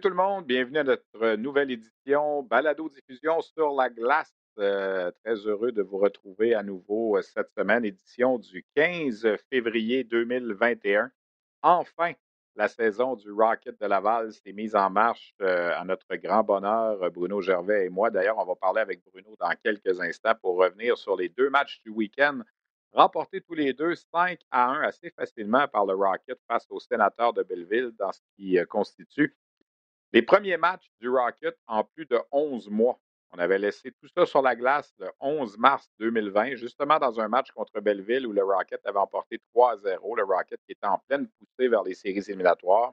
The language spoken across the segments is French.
Salut tout le monde, bienvenue à notre nouvelle édition Balado Diffusion sur la glace. Euh, très heureux de vous retrouver à nouveau euh, cette semaine, édition du 15 février 2021. Enfin, la saison du Rocket de Laval s'est mise en marche euh, à notre grand bonheur, Bruno Gervais et moi. D'ailleurs, on va parler avec Bruno dans quelques instants pour revenir sur les deux matchs du week-end remportés tous les deux 5 à 1 assez facilement par le Rocket face aux sénateurs de Belleville dans ce qui constitue les premiers matchs du Rocket en plus de 11 mois. On avait laissé tout ça sur la glace le 11 mars 2020, justement dans un match contre Belleville où le Rocket avait emporté 3-0. Le Rocket qui était en pleine poussée vers les séries éliminatoires.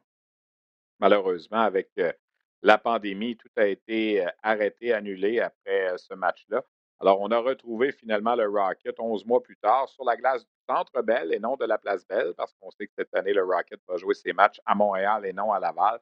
Malheureusement, avec euh, la pandémie, tout a été euh, arrêté, annulé après euh, ce match-là. Alors, on a retrouvé finalement le Rocket 11 mois plus tard sur la glace du Centre Bell et non de la Place Belle, parce qu'on sait que cette année, le Rocket va jouer ses matchs à Montréal et non à Laval.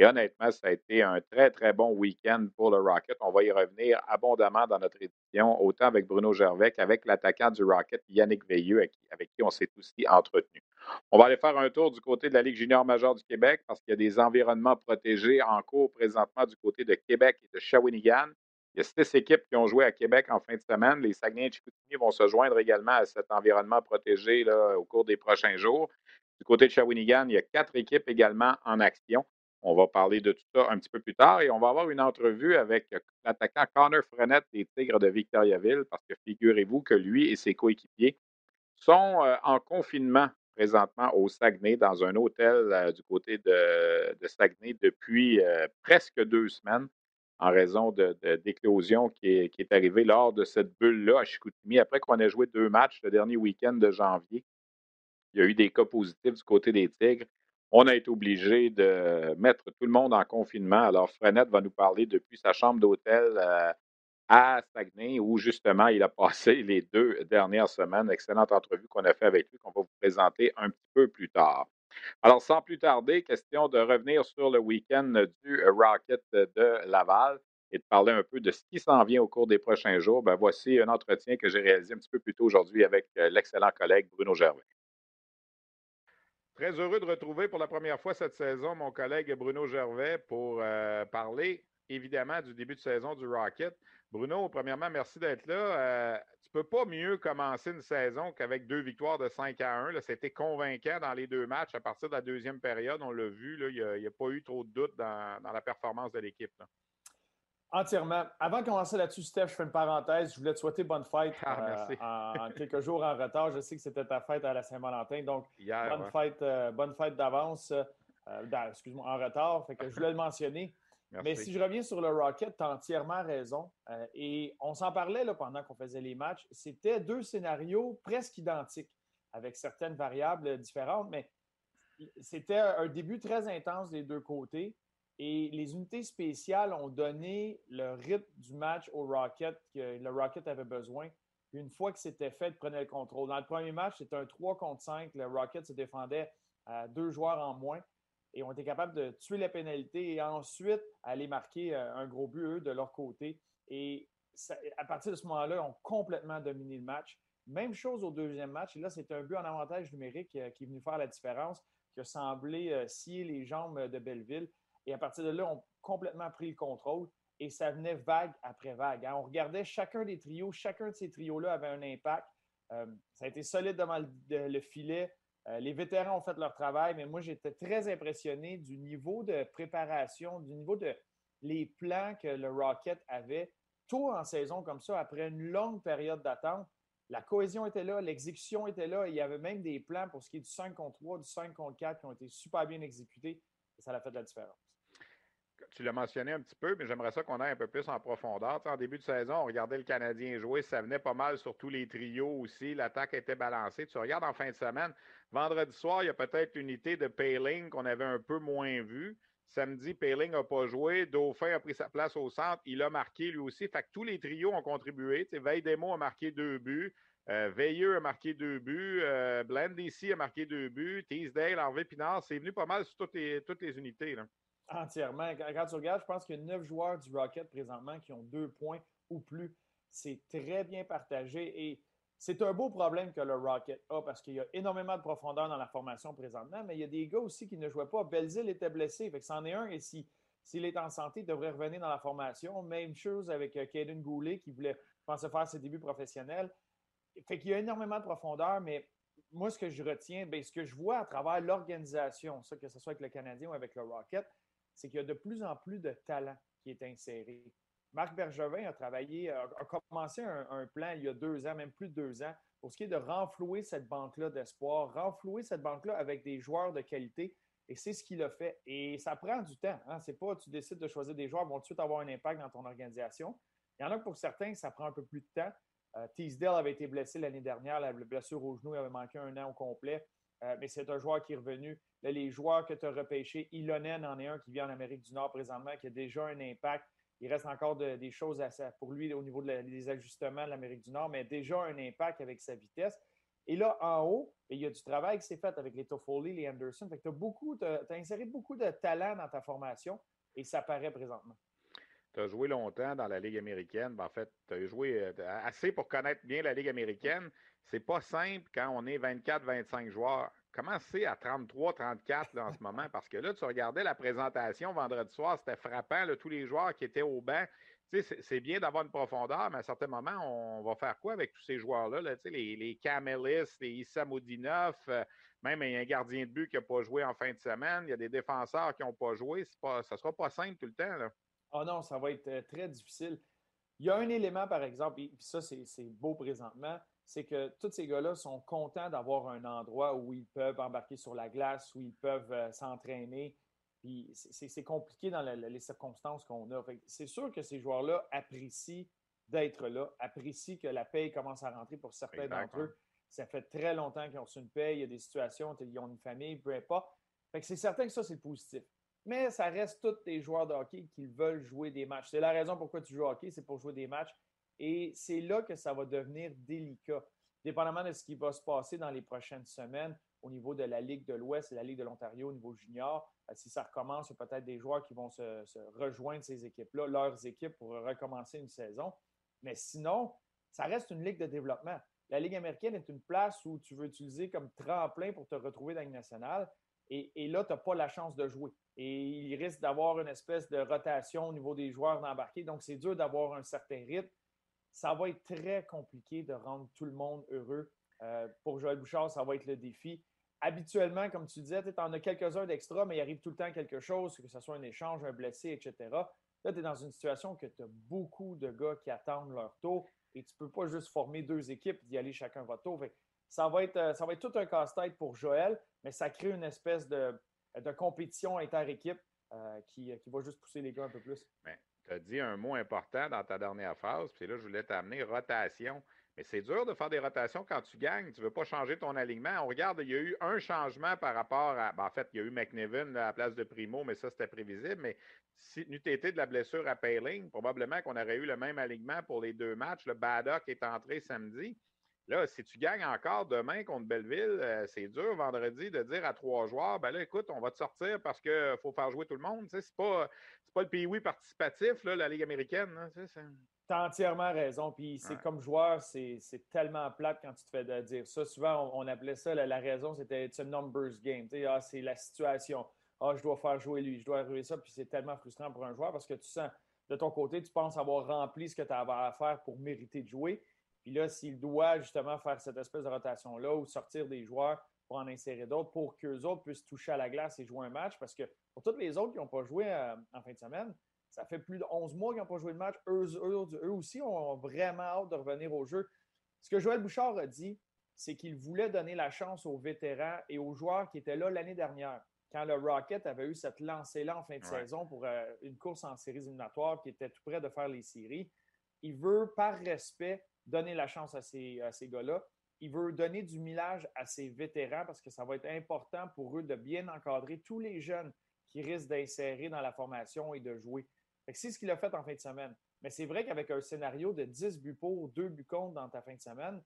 Et honnêtement, ça a été un très, très bon week-end pour le Rocket. On va y revenir abondamment dans notre édition, autant avec Bruno Gervais qu'avec l'attaquant du Rocket, Yannick Veilleux, avec qui on s'est aussi entretenu. On va aller faire un tour du côté de la Ligue junior majeure du Québec parce qu'il y a des environnements protégés en cours présentement du côté de Québec et de Shawinigan. Il y a six équipes qui ont joué à Québec en fin de semaine. Les Saguenay et vont se joindre également à cet environnement protégé là, au cours des prochains jours. Du côté de Shawinigan, il y a quatre équipes également en action. On va parler de tout ça un petit peu plus tard et on va avoir une entrevue avec l'attaquant Connor Frenette des Tigres de Victoriaville parce que figurez-vous que lui et ses coéquipiers sont euh, en confinement présentement au Saguenay dans un hôtel euh, du côté de, Saguenay depuis euh, presque deux semaines en raison d'éclosion qui est, qui arrivée lors de cette bulle-là à Chicoutimi après qu'on ait joué deux matchs le dernier week-end de janvier. Il y a eu des cas positifs du côté des Tigres on a été obligé de mettre tout le monde en confinement. Alors, Frenette va nous parler depuis sa chambre d'hôtel euh, à Saguenay, où justement il a passé les deux dernières semaines. Excellente entrevue qu'on a fait avec lui, qu'on va vous présenter un petit peu plus tard. Alors, sans plus tarder, question de revenir sur le week-end du Rocket de Laval et de parler un peu de ce qui s'en vient au cours des prochains jours. Ben, voici un entretien que j'ai réalisé un petit peu plus tôt aujourd'hui avec euh, l'excellent collègue Bruno Gervais. Très heureux de retrouver pour la première fois cette saison mon collègue Bruno Gervais pour euh, parler évidemment du début de saison du Rocket. Bruno, premièrement, merci d'être là. Euh, tu peux pas mieux commencer une saison qu'avec deux victoires de 5 à 1. C'était convaincant dans les deux matchs. À partir de la deuxième période, on l'a vu, il n'y a, pas eu trop de doutes dans, la performance de l'équipe. Entièrement. Avant de commencer là-dessus, Steph, je fais une parenthèse. Je voulais te souhaiter bonne fête ah, euh, en, quelques jours en retard. Je sais que c'était ta fête à la Saint-Valentin, donc bonne, fête, euh, bonne fête d'avance. Euh, excuse-moi, en retard. Fait que je voulais le mentionner. Mais si je reviens sur le Rocket, tu as entièrement raison. et on s'en parlait là, pendant qu'on faisait les matchs. C'était deux scénarios presque identiques, avec certaines variables différentes, mais c'était un début très intense des deux côtés. Et les unités spéciales ont donné le rythme du match au Rocket que le Rocket avait besoin. Une fois que c'était fait, ils prenaient le contrôle. Dans le premier match, c'était un 3 contre 5. Le Rocket se défendait à deux joueurs en moins et ont été capables de tuer la pénalité et ensuite aller marquer euh, un gros but, eux, de leur côté. Et à partir de ce moment-là, ils ont complètement dominé le match. Même chose au deuxième match. Et là, c'est un but en avantage numérique euh, qui est venu faire la différence, qui a semblé euh, scier les jambes de Belleville. Et à partir de là, on a complètement pris le contrôle et ça venait vague après vague. Hein. On regardait chacun des trios, chacun de ces trios-là avait un impact. Euh, ça a été solide devant le, filet. Euh, les vétérans ont fait leur travail, mais moi, j'étais très impressionné du niveau de préparation, du niveau de les plans que le Rocket avait tôt en saison comme ça, après une longue période d'attente. La cohésion était là, l'exécution était là. Il y avait même des plans pour ce qui est du 5 contre 3, du 5 contre 4 qui ont été super bien exécutés. ça a fait de la différence tu l'as mentionné un petit peu, mais j'aimerais ça qu'on aille un peu plus en profondeur. en début de saison, on regardait le Canadien jouer, ça venait pas mal sur tous les trios aussi. L'attaque était balancée. Tu regardes en fin de semaine, vendredi soir, il y a peut-être l'unité de Payling qu'on avait un peu moins vue. Samedi, Payling n'a pas joué. Dauphin a pris sa place au centre. Il a marqué lui aussi. Fait que tous les trios ont contribué. Veille Demo a marqué deux buts. Euh, Veilleux a marqué deux buts. Euh, a marqué deux buts. Teasdale, Harvey Pinard, c'est venu pas mal sur toutes les, unités. Entièrement. Quand tu regardes, je pense qu'il y a neuf joueurs du Rocket présentement qui ont deux points ou plus. C'est très bien partagé et c'est un beau problème que le Rocket a parce qu'il y a énormément de profondeur dans la formation présentement, mais il y a des gars aussi qui ne jouaient pas. Belzil était blessé, fait que c'en est un et si, s'il est en santé, il devrait revenir dans la formation. Même chose avec euh, Caden Goulet qui voulait penser faire ses débuts professionnels. Fait qu'il y a énormément de profondeur, mais moi, ce que je retiens, bien, ce que je vois à travers l'organisation, que ce soit avec le Canadien ou avec le Rocket, c'est qu'il y a de plus en plus de talent qui est inséré. Marc Bergevin a travaillé, a, commencé un, plan il y a deux ans, même plus de deux ans, pour ce qui est de renflouer cette banque-là d'espoir, renflouer cette banque-là avec des joueurs de qualité. Et c'est ce qu'il a fait. Et ça prend du temps. Hein? C'est pas tu décides de choisir des joueurs qui vont tout de suite avoir un impact dans ton organisation. Il y en a pour certains, ça prend un peu plus de temps. Euh, Teasdale avait été blessé l'année dernière. La blessure au genou il avait manqué un an au complet. Euh, mais c'est un joueur qui est revenu. Les joueurs que tu as repêchés, Ilonen en est un qui vient en Amérique du Nord présentement, qui a déjà un impact. Il reste encore des choses à, pour lui au niveau des ajustements de l'Amérique du Nord, mais déjà un impact avec sa vitesse. Et là, en haut, il y a du travail qui s'est fait avec les Toffoli, les Anderson. tu as, as inséré beaucoup de talent dans ta formation et ça paraît présentement. Tu as joué longtemps dans la Ligue américaine. Ben, en fait, tu as joué euh, assez pour connaître bien la Ligue américaine. C'est pas simple quand on est 24-25 joueurs. Comment c'est à 33-34 en ce moment? Parce que là, tu regardais la présentation vendredi soir, c'était frappant, tous les joueurs qui étaient au banc. C'est bien d'avoir une profondeur, mais à un certain moment, on va faire quoi avec tous ces joueurs-là? les, les Camelis, les Issa euh, même il y a un gardien de but qui n'a pas joué en fin de semaine, il y a des défenseurs qui n'ont pas joué. Ça ne sera pas simple tout le temps. Là. Oh non, ça va être euh, très difficile. Il y a un élément, par exemple, et ça, c'est beau présentement, c'est que tous ces gars-là sont contents d'avoir un endroit où ils peuvent embarquer sur la glace, où ils peuvent euh, s'entraîner. Puis c'est compliqué dans les circonstances qu'on a. C'est sûr que ces joueurs-là apprécient d'être là, apprécient que la paye commence à rentrer pour certains d'entre eux. Ça fait très longtemps qu'ils ont reçu une paye, il y a des situations, ils ont une famille, peu importe. c'est certain que ça, c'est positif. Mais ça reste tous les joueurs de hockey qui veulent jouer des matchs. C'est la raison pourquoi tu joues au hockey, c'est pour jouer des matchs. Et c'est là que ça va devenir délicat. Dépendamment de ce qui va se passer dans les prochaines semaines au niveau de la Ligue de l'Ouest et la Ligue de l'Ontario au niveau junior, euh, si ça recommence, peut-être des joueurs qui vont se, rejoindre ces équipes-là, leurs équipes, pour recommencer une saison. Mais sinon, ça reste une ligue de développement. La Ligue américaine est une place où tu veux utiliser comme tremplin pour te retrouver dans la Ligue nationale. Et, et là, tu n'as pas la chance de jouer. Et il risque d'avoir une espèce de rotation au niveau des joueurs d'embarquer. Donc, c'est dur d'avoir un certain rythme ça va être très compliqué de rendre tout le monde heureux. Euh, pour Joël Bouchard, ça va être le défi. Habituellement, comme tu disais, tu en as quelques-uns d'extra, mais il arrive tout le temps quelque chose, que ce soit un échange, un blessé, etc. Là, tu es dans une situation que tu as beaucoup de gars qui attendent leur tour et tu ne peux pas juste former deux équipes d'y aller chacun votre tour. ça, va être, euh, ça va être tout un casse-tête pour Joël, mais ça crée une espèce de, compétition inter-équipe euh, qui, qui, va juste pousser les gars un peu plus tu as dit un mot important dans ta dernière phrase, puis là, je voulais t'amener rotation. Mais c'est dur de faire des rotations quand tu gagnes. Tu ne veux pas changer ton alignement. On regarde, il y a eu un changement par rapport à. Ben, en fait, il y a eu McNevin à la place de Primo, mais ça, c'était prévisible. Mais si n'eût été de la blessure à Payling, probablement qu'on aurait eu le même alignement pour les deux matchs. Le Baddock est entré samedi. Là, si tu gagnes encore demain contre Belleville, euh, c'est dur vendredi de dire à trois joueurs, ben là, écoute, on va te sortir parce qu'il faut faire jouer tout le monde. Ce n'est pas, pas le pays participatif, là, la Ligue américaine. Tu as entièrement raison. Puis c'est comme joueur, c'est tellement plate quand tu te fais dire ça. Souvent, on, appelait ça, la, raison, c'était un numbers game. Ah, c'est la situation. Ah, je dois faire jouer lui, je dois jouer ça. Puis c'est tellement frustrant pour un joueur parce que tu sens, de ton côté, tu penses avoir rempli ce que tu avais à faire pour mériter de jouer. Puis là, s'il doit justement faire cette espèce de rotation-là ou sortir des joueurs pour en insérer d'autres pour qu'eux autres puissent toucher à la glace et jouer un match, parce que pour tous les autres qui n'ont pas joué euh, en fin de semaine, ça fait plus de 11 mois qu'ils n'ont pas joué de match. Eux, eux, aussi ont vraiment hâte de revenir au jeu. Ce que Joël Bouchard a dit, c'est qu'il voulait donner la chance aux vétérans et aux joueurs qui étaient là l'année dernière. quand le Rocket avait eu cette lancée-là en fin de saison pour euh, une course en séries éliminatoires qui était tout près de faire les séries, il veut, par respect, donner la chance à ces, à gars-là. Il veut donner du millage à ses vétérans parce que ça va être important pour eux de bien encadrer tous les jeunes qui risquent d'insérer dans la formation et de jouer. C'est ce qu'il a fait en fin de semaine. Mais c'est vrai qu'avec un scénario de 10 buts pour, 2 buts contre dans ta fin de semaine,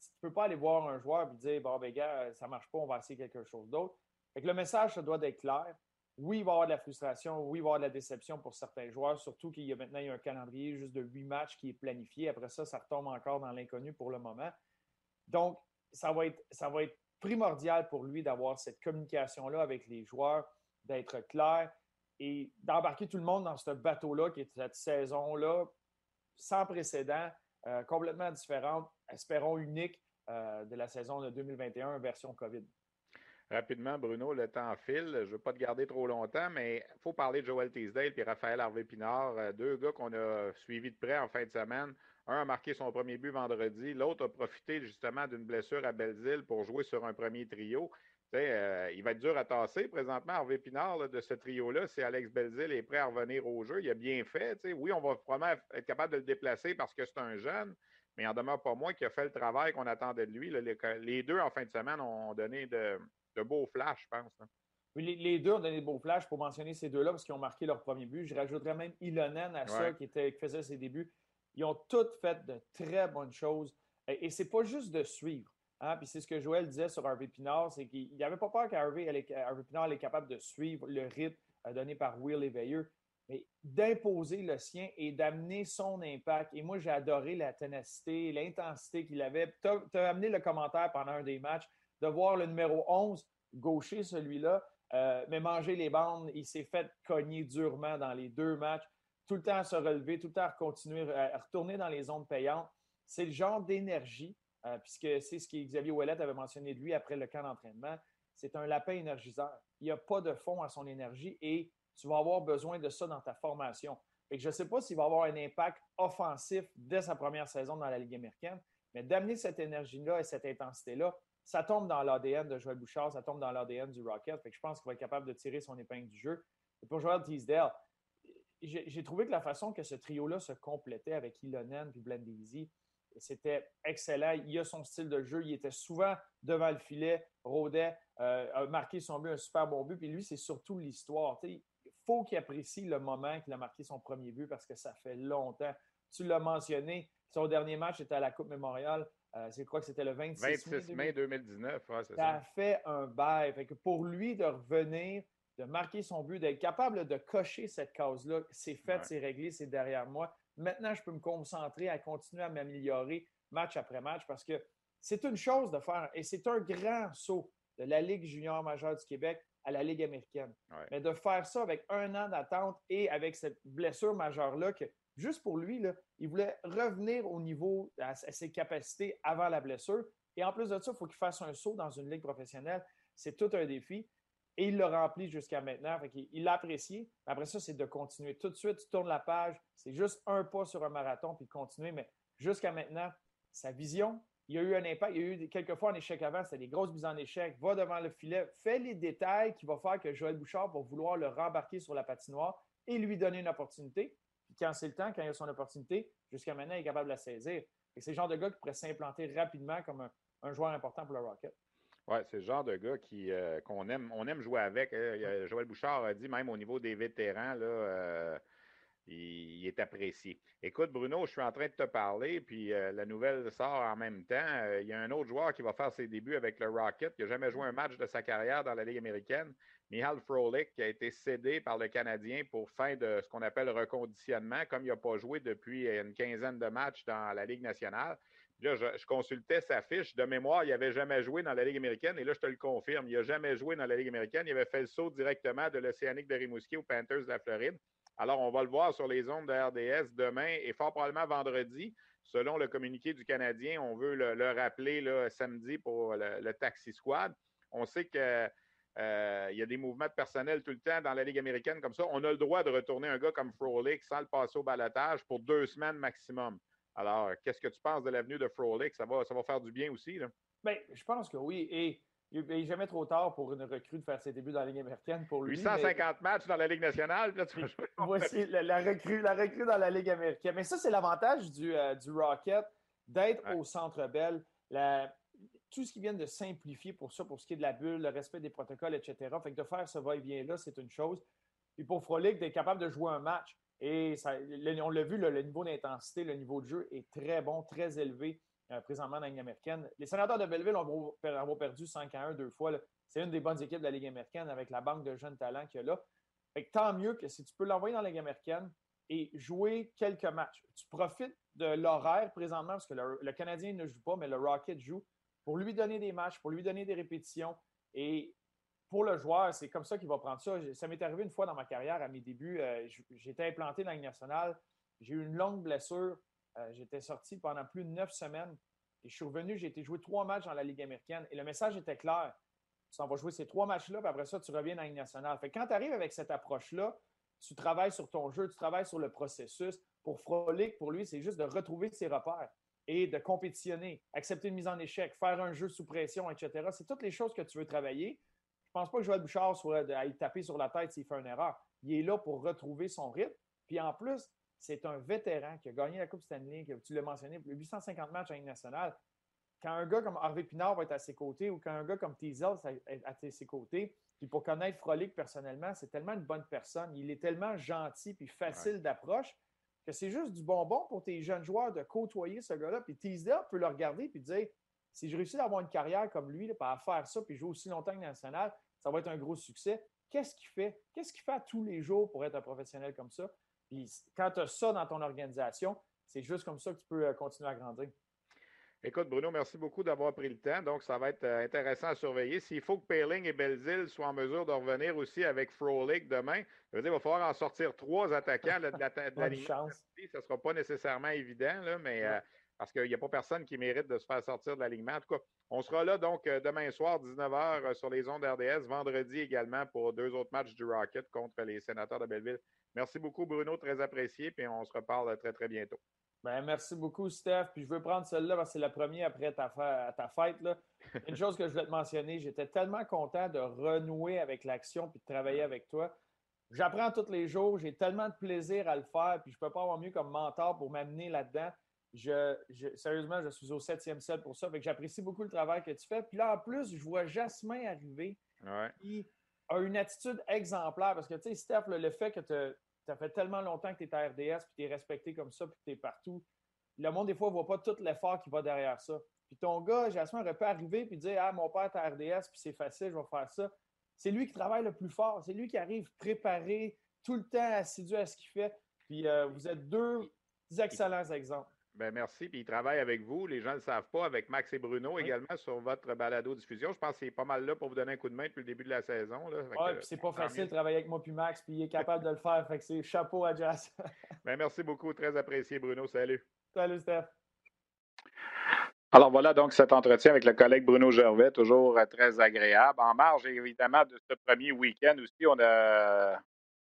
tu ne peux pas aller voir un joueur et dire Bon, ben, gars, ça ne marche pas, on va essayer quelque chose d'autre. le message, ça doit être clair. Oui, il va y avoir de la frustration, oui, il va avoir de la déception pour certains joueurs, surtout qu'il y a maintenant un calendrier juste de 8 matchs qui est planifié. Après ça, ça retombe encore dans l'inconnu pour le moment. Donc, ça va être, ça va être primordial pour lui d'avoir cette communication-là avec les joueurs, d'être clair et d'embarquer tout le monde dans ce bateau-là, qui est cette saison-là sans précédent, euh, complètement différente, espérons unique euh, de la saison de 2021 version COVID. Rapidement, Bruno, le temps file. Je ne veux pas te garder trop longtemps, mais il faut parler de Joel Teasdale et Raphaël Harvey-Pinard, euh, deux gars qu'on a suivis de près en fin de semaine. Un a marqué son premier but vendredi, l'autre a profité justement d'une blessure à Belleville pour jouer sur un premier trio. Euh, il va être dur à tasser présentement. Harvey Pinard de ce trio-là, si Alex Belzil est prêt à revenir au jeu, il a bien fait. Oui, on va probablement être capable de le déplacer parce que c'est un jeune, mais il en demeure pas moins qu'il a fait le travail qu'on attendait de lui. Les, deux, en fin de semaine, ont donné de, beaux flashs, je pense. les, deux ont donné de beaux flashs pour mentionner ces deux-là parce qu'ils ont marqué leur premier but. Je rajouterais même Ilonen à ça qui, était, qui faisait ses débuts. Ils ont toutes fait de très bonnes choses. Et, et c'est pas juste de suivre. Hein, puis c'est ce que Joël disait sur Harvey Pinard, c'est qu'il n'avait pas peur qu'Harvey Pinard est capable de suivre le rythme euh, donné par Will Veilleux, mais d'imposer le sien et d'amener son impact. Et moi, j'ai adoré la ténacité, l'intensité qu'il avait. Tu as, amené le commentaire pendant un des matchs de voir le numéro 11, gaucher celui-là, euh, mais manger les bandes. Il s'est fait cogner durement dans les deux matchs, tout le temps à se relever, tout le temps à continuer, à retourner dans les zones payantes. C'est le genre d'énergie euh, puisque c'est ce que Xavier Ouellet avait mentionné de lui après le camp d'entraînement. C'est un lapin énergiseur. Il n'y a pas de fond à son énergie et tu vas avoir besoin de ça dans ta formation. Et je ne sais pas s'il va avoir un impact offensif dès sa première saison dans la Ligue américaine, mais d'amener cette énergie-là et cette intensité-là, ça tombe dans l'ADN de Joël Bouchard, ça tombe dans l'ADN du Rocket. je pense qu'il va être capable de tirer son épingle du jeu. Et pour Joel Teasdale, j'ai trouvé que la façon que ce trio-là se complétait avec Ilonen et Blendeezy, c'était excellent. Il a son style de jeu. Il était souvent devant le filet, rôdait, euh, a marqué son but, un super bon but. Puis lui, c'est surtout l'histoire. Il faut qu'il apprécie le moment qu'il a marqué son premier but parce que ça fait longtemps. Tu l'as mentionné, son dernier match était à la Coupe Mémoriale. Euh, c'est quoi que c'était le 26, 26 mai 2019. ça, ça, a fait un bail. Fait que pour lui de revenir, de marquer son but, d'être capable de cocher cette case-là, c'est fait, c'est réglé, c'est derrière moi. Maintenant, je peux me concentrer à continuer à m'améliorer match après match parce que c'est une chose de faire, et c'est un grand saut de la Ligue junior majeure du Québec à la Ligue américaine. Mais de faire ça avec un an d'attente et avec cette blessure majeure-là, que juste pour lui, il voulait revenir au niveau, à, ses capacités avant la blessure. Et en plus de ça, il faut qu'il fasse un saut dans une ligue professionnelle. C'est tout un défi. Et il l'a rempli jusqu'à maintenant. il l'a apprécié. Après ça, c'est de continuer. Tout de suite, tu tournes la page. C'est juste un pas sur un marathon, puis continuer. Mais jusqu'à maintenant, sa vision, il y a eu un impact. Il y a eu quelques fois en échec avant, c'était des grosses mises en échec. Va devant le filet, fais les détails qui vont faire que Joël Bouchard va vouloir le rembarquer sur la patinoire et lui donner une opportunité. Puis quand c'est le temps, quand il a son opportunité, jusqu'à maintenant, il est capable de la saisir. C'est le genre de gars qui pourrait s'implanter rapidement comme un joueur important pour le Rocket. Oui, c'est le genre de gars qui, euh, qu'on aime, on aime jouer avec. Hein. Joël Bouchard a dit, même au niveau des vétérans, là, euh, il, est apprécié. Écoute, Bruno, je suis en train de te parler, puis euh, la nouvelle sort en même temps. il y a un autre joueur qui va faire ses débuts avec le Rocket, qui n'a jamais joué un match de sa carrière dans la Ligue américaine. Mihal Frolik, qui a été cédé par le Canadien pour fin de ce qu'on appelle reconditionnement, comme il n'a pas joué depuis une quinzaine de matchs dans la Ligue nationale. Là, je, consultais sa fiche. De mémoire, il n'avait jamais joué dans la Ligue américaine. Et là, je te le confirme, il n'a jamais joué dans la Ligue américaine. Il avait fait le saut directement de l'Océanique de Rimouski aux Panthers de la Floride. Alors, on va le voir sur les ondes de RDS demain et fort probablement vendredi. Selon le communiqué du Canadien, on veut le, rappeler là, samedi pour le, Taxi Squad. On sait qu'il euh, y a des mouvements de personnel tout le temps dans la Ligue américaine comme ça. On a le droit de retourner un gars comme Frolic sans le passer au balotage pour deux semaines maximum. Alors, qu'est-ce que tu penses de l'avenue de Frolic? Ça va, ça va faire du bien aussi, là? Bien, je pense que oui. Il n'est jamais trop tard pour une recrue de faire ses débuts dans la Ligue américaine. Pour lui, 850 matchs dans la Ligue nationale. Voici la, recrue, la recrue dans la Ligue américaine. Mais ça, c'est l'avantage du, euh, du Rocket d'être au Centre Bell. tout ce qui vient de simplifier pour ça, pour ce qui est de la bulle, le respect des protocoles, etc. Fait que de faire ce va-et-vient-là, c'est une chose. Et pour Frolic, d'être capable de jouer un match. Et ça, on l'a vu, le niveau d'intensité, le niveau de jeu est très bon, très élevé. Euh, présentement dans la Ligue américaine. Les sénateurs de Belleville ont perdu 5 à 1 deux fois. C'est une des bonnes équipes de la Ligue américaine avec la banque de jeunes talents qu'il y a là. tant mieux que si tu peux l'envoyer dans la Ligue américaine et jouer quelques matchs. Tu profites de l'horaire présentement parce que le, Canadien ne joue pas, mais le Rocket joue pour lui donner des matchs, pour lui donner des répétitions. Et pour le joueur, c'est comme ça qu'il va prendre ça. Ça m'est arrivé une fois dans ma carrière, à mes débuts. Euh, j'étais implanté dans la Ligue nationale. J'ai eu une longue blessure. Euh, j'étais sorti pendant plus de neuf semaines et je suis revenu. J'ai été jouer trois matchs dans la Ligue américaine et le message était clair. Tu vas jouer ces trois matchs-là, puis après ça, tu reviens dans la Ligue nationale. Fait quand tu arrives avec cette approche-là, tu travailles sur ton jeu, tu travailles sur le processus. Pour Frolic, pour lui, c'est juste de retrouver ses repères et de compétitionner, accepter une mise en échec, faire un jeu sous pression, etc. C'est toutes les choses que tu veux travailler. Je ne pense pas que Joël Bouchard soit à y taper sur la tête s'il fait une erreur. Il est là pour retrouver son rythme. Puis en plus, c'est un vétéran qui a gagné la Coupe Stanley, que tu l'as mentionné, 850 matchs en Ligue nationale. Quand un gars comme Harvey Pinard va être à ses côtés ou quand un gars comme Teasel est à ses côtés, puis pour connaître Frolic personnellement, c'est tellement une bonne personne. Il est tellement gentil puis facile d'approche que c'est juste du bonbon pour tes jeunes joueurs de côtoyer ce gars-là. Puis Teasel peut le regarder puis dire si je réussis à avoir une carrière comme lui, là, à faire ça puis jouer aussi longtemps que national, ça va être un gros succès. Qu'est-ce qu'il fait? Qu'est-ce qu'il fait tous les jours pour être un professionnel comme ça? Puis quand tu as ça dans ton organisation, c'est juste comme ça que tu peux euh, continuer à grandir. Écoute, Bruno, merci beaucoup d'avoir pris le temps. Donc, ça va être euh, intéressant à surveiller. S'il faut que Payling et Belzile soient en mesure de revenir aussi avec Frolic demain, je veux dire, il va falloir en sortir trois attaquants de la, de la Ce ne sera pas nécessairement évident, là, mais euh, parce qu'il n'y a pas personne qui mérite de se faire sortir de l'alignement. En tout cas, on sera là donc demain soir, 19h, sur les ondes RDS, vendredi également pour deux autres matchs du Rocket contre les sénateurs de Belleville. Merci beaucoup, Bruno, très apprécié, puis on se reparle très, très bientôt. Ben, merci beaucoup, Steph. Puis je veux prendre celle-là parce que c'est la première après ta, ta fête. Là. Une chose que je voulais te mentionner, j'étais tellement content de renouer avec l'action puis de travailler avec toi. J'apprends tous les jours, j'ai tellement de plaisir à le faire, puis je ne peux pas avoir mieux comme mentor pour m'amener là-dedans. Je, sérieusement, je suis au septième set pour ça. Fait que j'apprécie beaucoup le travail que tu fais. Puis là, en plus, je vois Jasmin arriver. Ouais a une attitude exemplaire parce que, tu sais, Steph, le fait que tu as fait tellement longtemps que tu es à RDS, puis tu es respecté comme ça, puis tu es partout, le monde, des fois, ne voit pas tout l'effort qui va derrière ça. Puis ton gars, Jasmin, aurait pu arriver et dire Ah, mon père est à RDS, puis c'est facile, je vais faire ça. C'est lui qui travaille le plus fort. C'est lui qui arrive préparé, tout le temps assidu à ce qu'il fait. Puis euh, vous êtes deux excellents exemples. Ben merci. Puis il travaille avec vous. Les gens ne le savent pas, avec Max et Bruno également sur votre balado diffusion. Je pense que c'est pas mal là pour vous donner un coup de main depuis le début de la saison. Oui, puis c'est pas facile de travailler avec moi puis Max, puis il est capable de le faire. Fait que c'est chapeau à Jazz. ben merci beaucoup. Très apprécié, Bruno. Salut. Salut, Steph. Alors voilà donc cet entretien avec le collègue Bruno Gervais, toujours euh, très agréable. En marge évidemment de ce premier week-end aussi, on a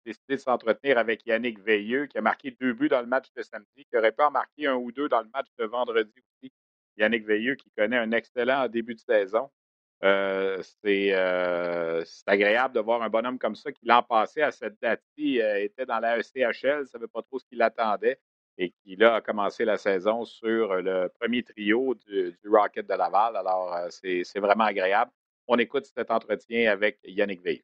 décidé de s'entretenir avec Yannick Veilleux, qui a marqué deux buts dans le match de samedi, qui aurait pu en marquer un ou deux dans le match de vendredi aussi. Yannick Veilleux, qui connaît un excellent début de saison. Euh, euh, c'est agréable de voir un bonhomme comme ça qui l'an passé, à cette date-ci, euh, était dans la ECHL, ne savait pas trop ce qu'il attendait et qui là a commencé la saison sur le premier trio du Rocket de Laval. Alors, c'est vraiment agréable. On écoute cet entretien avec Yannick Veilleux.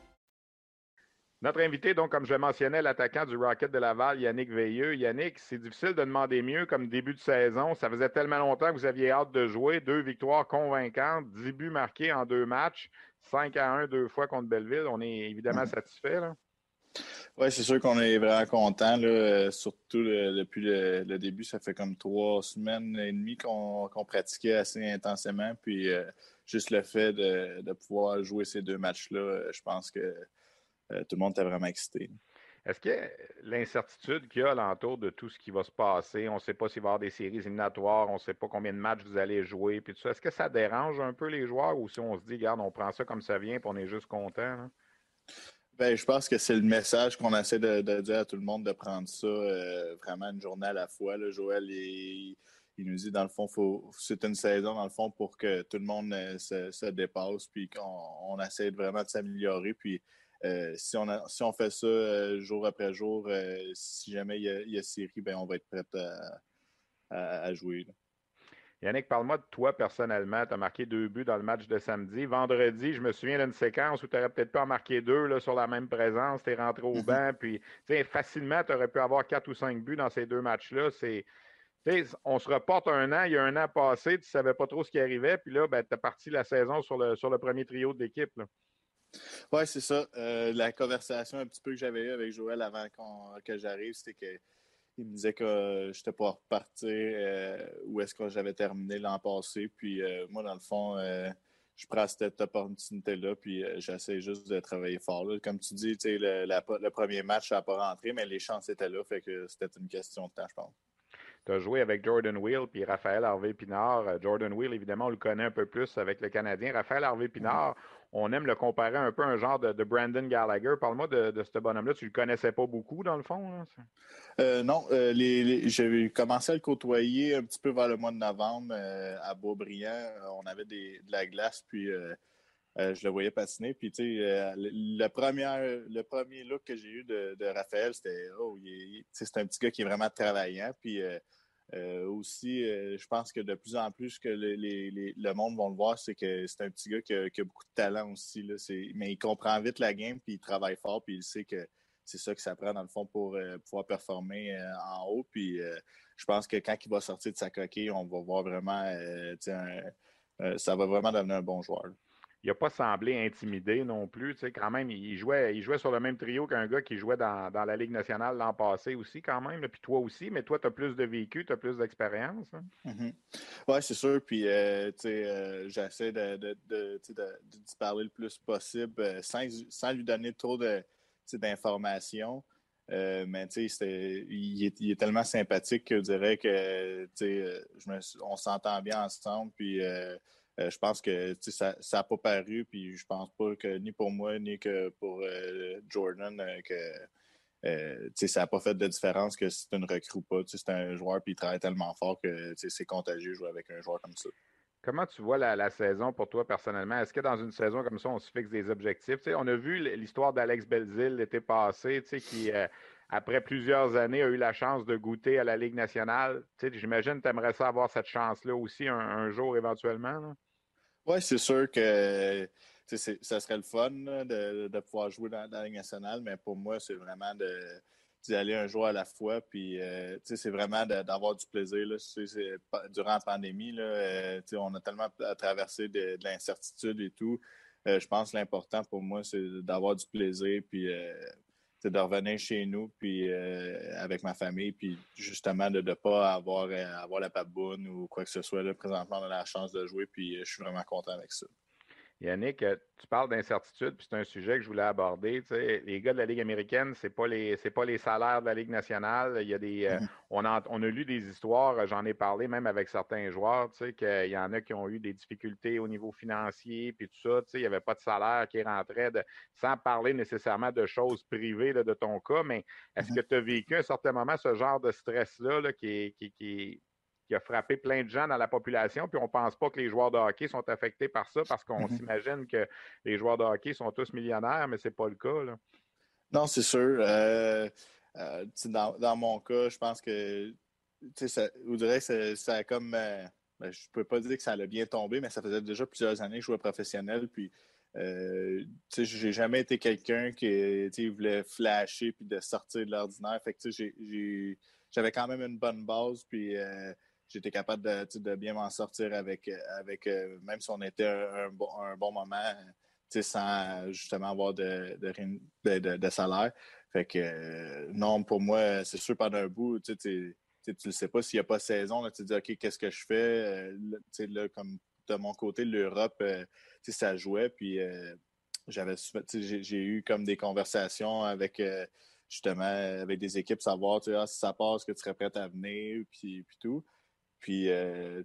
Notre invité, donc, comme je mentionnais, l'attaquant du Rocket de Laval, Yannick Veilleux. Yannick, c'est difficile de demander mieux comme début de saison. Ça faisait tellement longtemps que vous aviez hâte de jouer. Deux victoires convaincantes, dix buts marqués en deux matchs, 5 à 1 deux fois contre Belleville. On est évidemment satisfait. Oui, c'est sûr qu'on est vraiment content. surtout depuis le, début, ça fait comme trois semaines et demie qu'on pratiquait assez intensément. Puis euh, juste le fait de, pouvoir jouer ces deux matchs-là, je pense que tout le monde était vraiment excité. Est-ce que l'incertitude qu'il y a alentour de tout ce qui va se passer, on ne sait pas s'il va y avoir des séries éliminatoires, on ne sait pas combien de matchs vous allez jouer, puis tout ça, est-ce que ça dérange un peu les joueurs ou si on se dit, regarde, on prend ça comme ça vient, puis on est juste content? Ben, je pense que c'est le message qu'on essaie de, dire à tout le monde de prendre ça euh, vraiment une journée à la fois. Joël, il, nous dit, dans le fond, c'est une saison, dans le fond, pour que tout le monde euh, se, dépasse, puis qu'on essaie vraiment de s'améliorer. Puis euh, si, on si on fait ça euh, jour après jour, euh, si jamais il y a, série, ben, on va être prêt à, jouer. Yannick, parle-moi de toi personnellement. Tu as marqué deux buts dans le match de samedi. Vendredi, je me souviens d'une séquence où tu n'aurais peut-être pas marqué deux là, sur la même présence. Tu es rentré au banc. Puis, facilement, tu aurais pu avoir quatre ou cinq buts dans ces deux matchs-là. C'est. on se reporte un an, il y a un an passé, tu ne savais pas trop ce qui arrivait, puis là, ben, tu as parti la saison sur le, sur le premier trio de l'équipe. Oui, c'est ça. Euh, la conversation un petit peu que j'avais eue avec Joël avant que j'arrive, c'était qu'il me disait que je n'étais pas reparti euh, où est-ce que j'avais terminé l'an passé. Puis euh, moi, dans le fond, je prends cette opportunité-là, puis j'essaie juste de travailler fort. Comme tu dis, le, le premier match, ça n'a pas rentré, mais les chances étaient là, fait que c'était une question de temps, je pense. Tu as joué avec Jordan Wheel puis Raphaël Harvey-Pinard. Jordan Wheel, évidemment, on le connaît un peu plus avec le Canadien. Raphaël Harvey-Pinard, on aime le comparer un peu à un genre de, Brandon Gallagher. Parle-moi de, ce bonhomme-là. Tu ne le connaissais pas beaucoup, dans le fond? Euh, non, euh, j'ai commencé à le côtoyer un petit peu vers le mois de novembre euh, à Beaubriand. On avait de la glace, puis je le voyais patiner. Puis, tu sais, le, premier, le premier look que j'ai eu de, Raphaël, c'était Oh, c'est un petit gars qui est vraiment travaillant. Puis, euh, aussi, euh, je pense que de plus en plus que le monde va le voir, c'est que c'est un petit gars qui a, beaucoup de talent aussi. Là. Mais il comprend vite la game, puis il travaille fort, puis il sait que c'est ça que ça prend dans le fond pour euh, pouvoir performer en haut. Puis je pense que quand il va sortir de sa coquille, on va voir vraiment, ça va vraiment devenir un bon joueur il n'a pas semblé intimidé non plus. Tu sais, quand même, il jouait, il jouait sur le même trio qu'un gars qui jouait dans, la Ligue nationale l'an passé aussi, quand même. Puis toi aussi, mais toi, tu as plus de vécu, tu as plus d'expérience. Hein? Mm-hmm. Oui, c'est sûr. Puis, euh, tu sais, euh, j'essaie de, de, de, parler le plus possible euh, sans, sans, lui donner trop d'informations. mais tu sais, il est, il est, tellement sympathique que je dirais que on s'entend bien ensemble. Puis euh, je pense que ça n'a pas paru, puis je pense pas que ni pour moi, ni que pour euh, Jordan, euh, que ça n'a pas fait de différence que c'est une recrue ou pas. C'est un joueur, puis il travaille tellement fort que c'est contagieux jouer avec un joueur comme ça. Comment tu vois la, saison pour toi personnellement? Est-ce que dans une saison comme ça, on se fixe des objectifs? on a vu l'histoire d'Alex Belzil l'été passé, qui, après plusieurs années, a eu la chance de goûter à la Ligue nationale. J'imagine que tu aimerais ça avoir cette chance-là aussi un, jour éventuellement. Oui, c'est sûr que ça serait le fun de, pouvoir jouer dans, la Ligue nationale, mais pour moi, c'est vraiment d'y aller un jour à la fois. Puis, euh, c'est vraiment d'avoir du plaisir. Là. durant la pandémie, euh, on a tellement traversé de, de l'incertitude et tout. Euh, je pense que l'important pour moi, c'est d'avoir du plaisir, puis de revenir chez nous, puis avec ma famille, puis justement de ne pas avoir, avoir la papoune ou quoi que ce soit. Là, présentement, on a la chance de jouer, puis je suis vraiment content avec ça. Yannick, euh, tu parles d'incertitude, puis c'est un sujet que je voulais aborder. les gars de la Ligue américaine, c'est pas les pas les salaires de la Ligue nationale. Il y a des euh, mm-hmm. on, a, on a lu des histoires, j'en ai parlé même avec certains joueurs, qu'il y en a qui ont eu des difficultés au niveau financier, puis tout ça. Il n'y avait pas de salaire qui rentrait, de, sans parler nécessairement de choses privées de ton cas, mais est-ce mm-hmm. que tu as vécu à un certain moment ce genre de stress-là qui, qui, qui, qui a frappé plein de gens dans la population, puis on ne pense pas que les joueurs de hockey sont affectés par ça parce qu'on mm-hmm. s'imagine que les joueurs de hockey sont tous millionnaires, mais ce n'est pas le cas. Non, c'est sûr. Euh, euh, dans, mon cas, je pense que ça, vous direz que ça, a comme. Euh, ben, je ne peux pas dire que ça allait bien tomber, mais ça faisait déjà plusieurs années que je jouais professionnel. Puis, euh, j'ai jamais été quelqu'un qui voulait flasher puis de sortir de l'ordinaire. Fait que j'avais quand même une bonne base. Puis, j'étais capable de, bien m'en sortir avec, avec euh, même si on était un, bon, un bon moment sans justement avoir de, de, salaire. Fait que euh, non, pour moi, c'est sûr pendant un bout, tu ne sais pas s'il n'y a pas saison, tu te dis OK, qu'est-ce que je fais? Euh, là, comme de mon côté, l'Europe, ça jouait. Puis j'ai eu comme des conversations avec justement avec des équipes, savoir ah, si ça passe, que tu serais prêt à venir, puis, puis tout. Puis,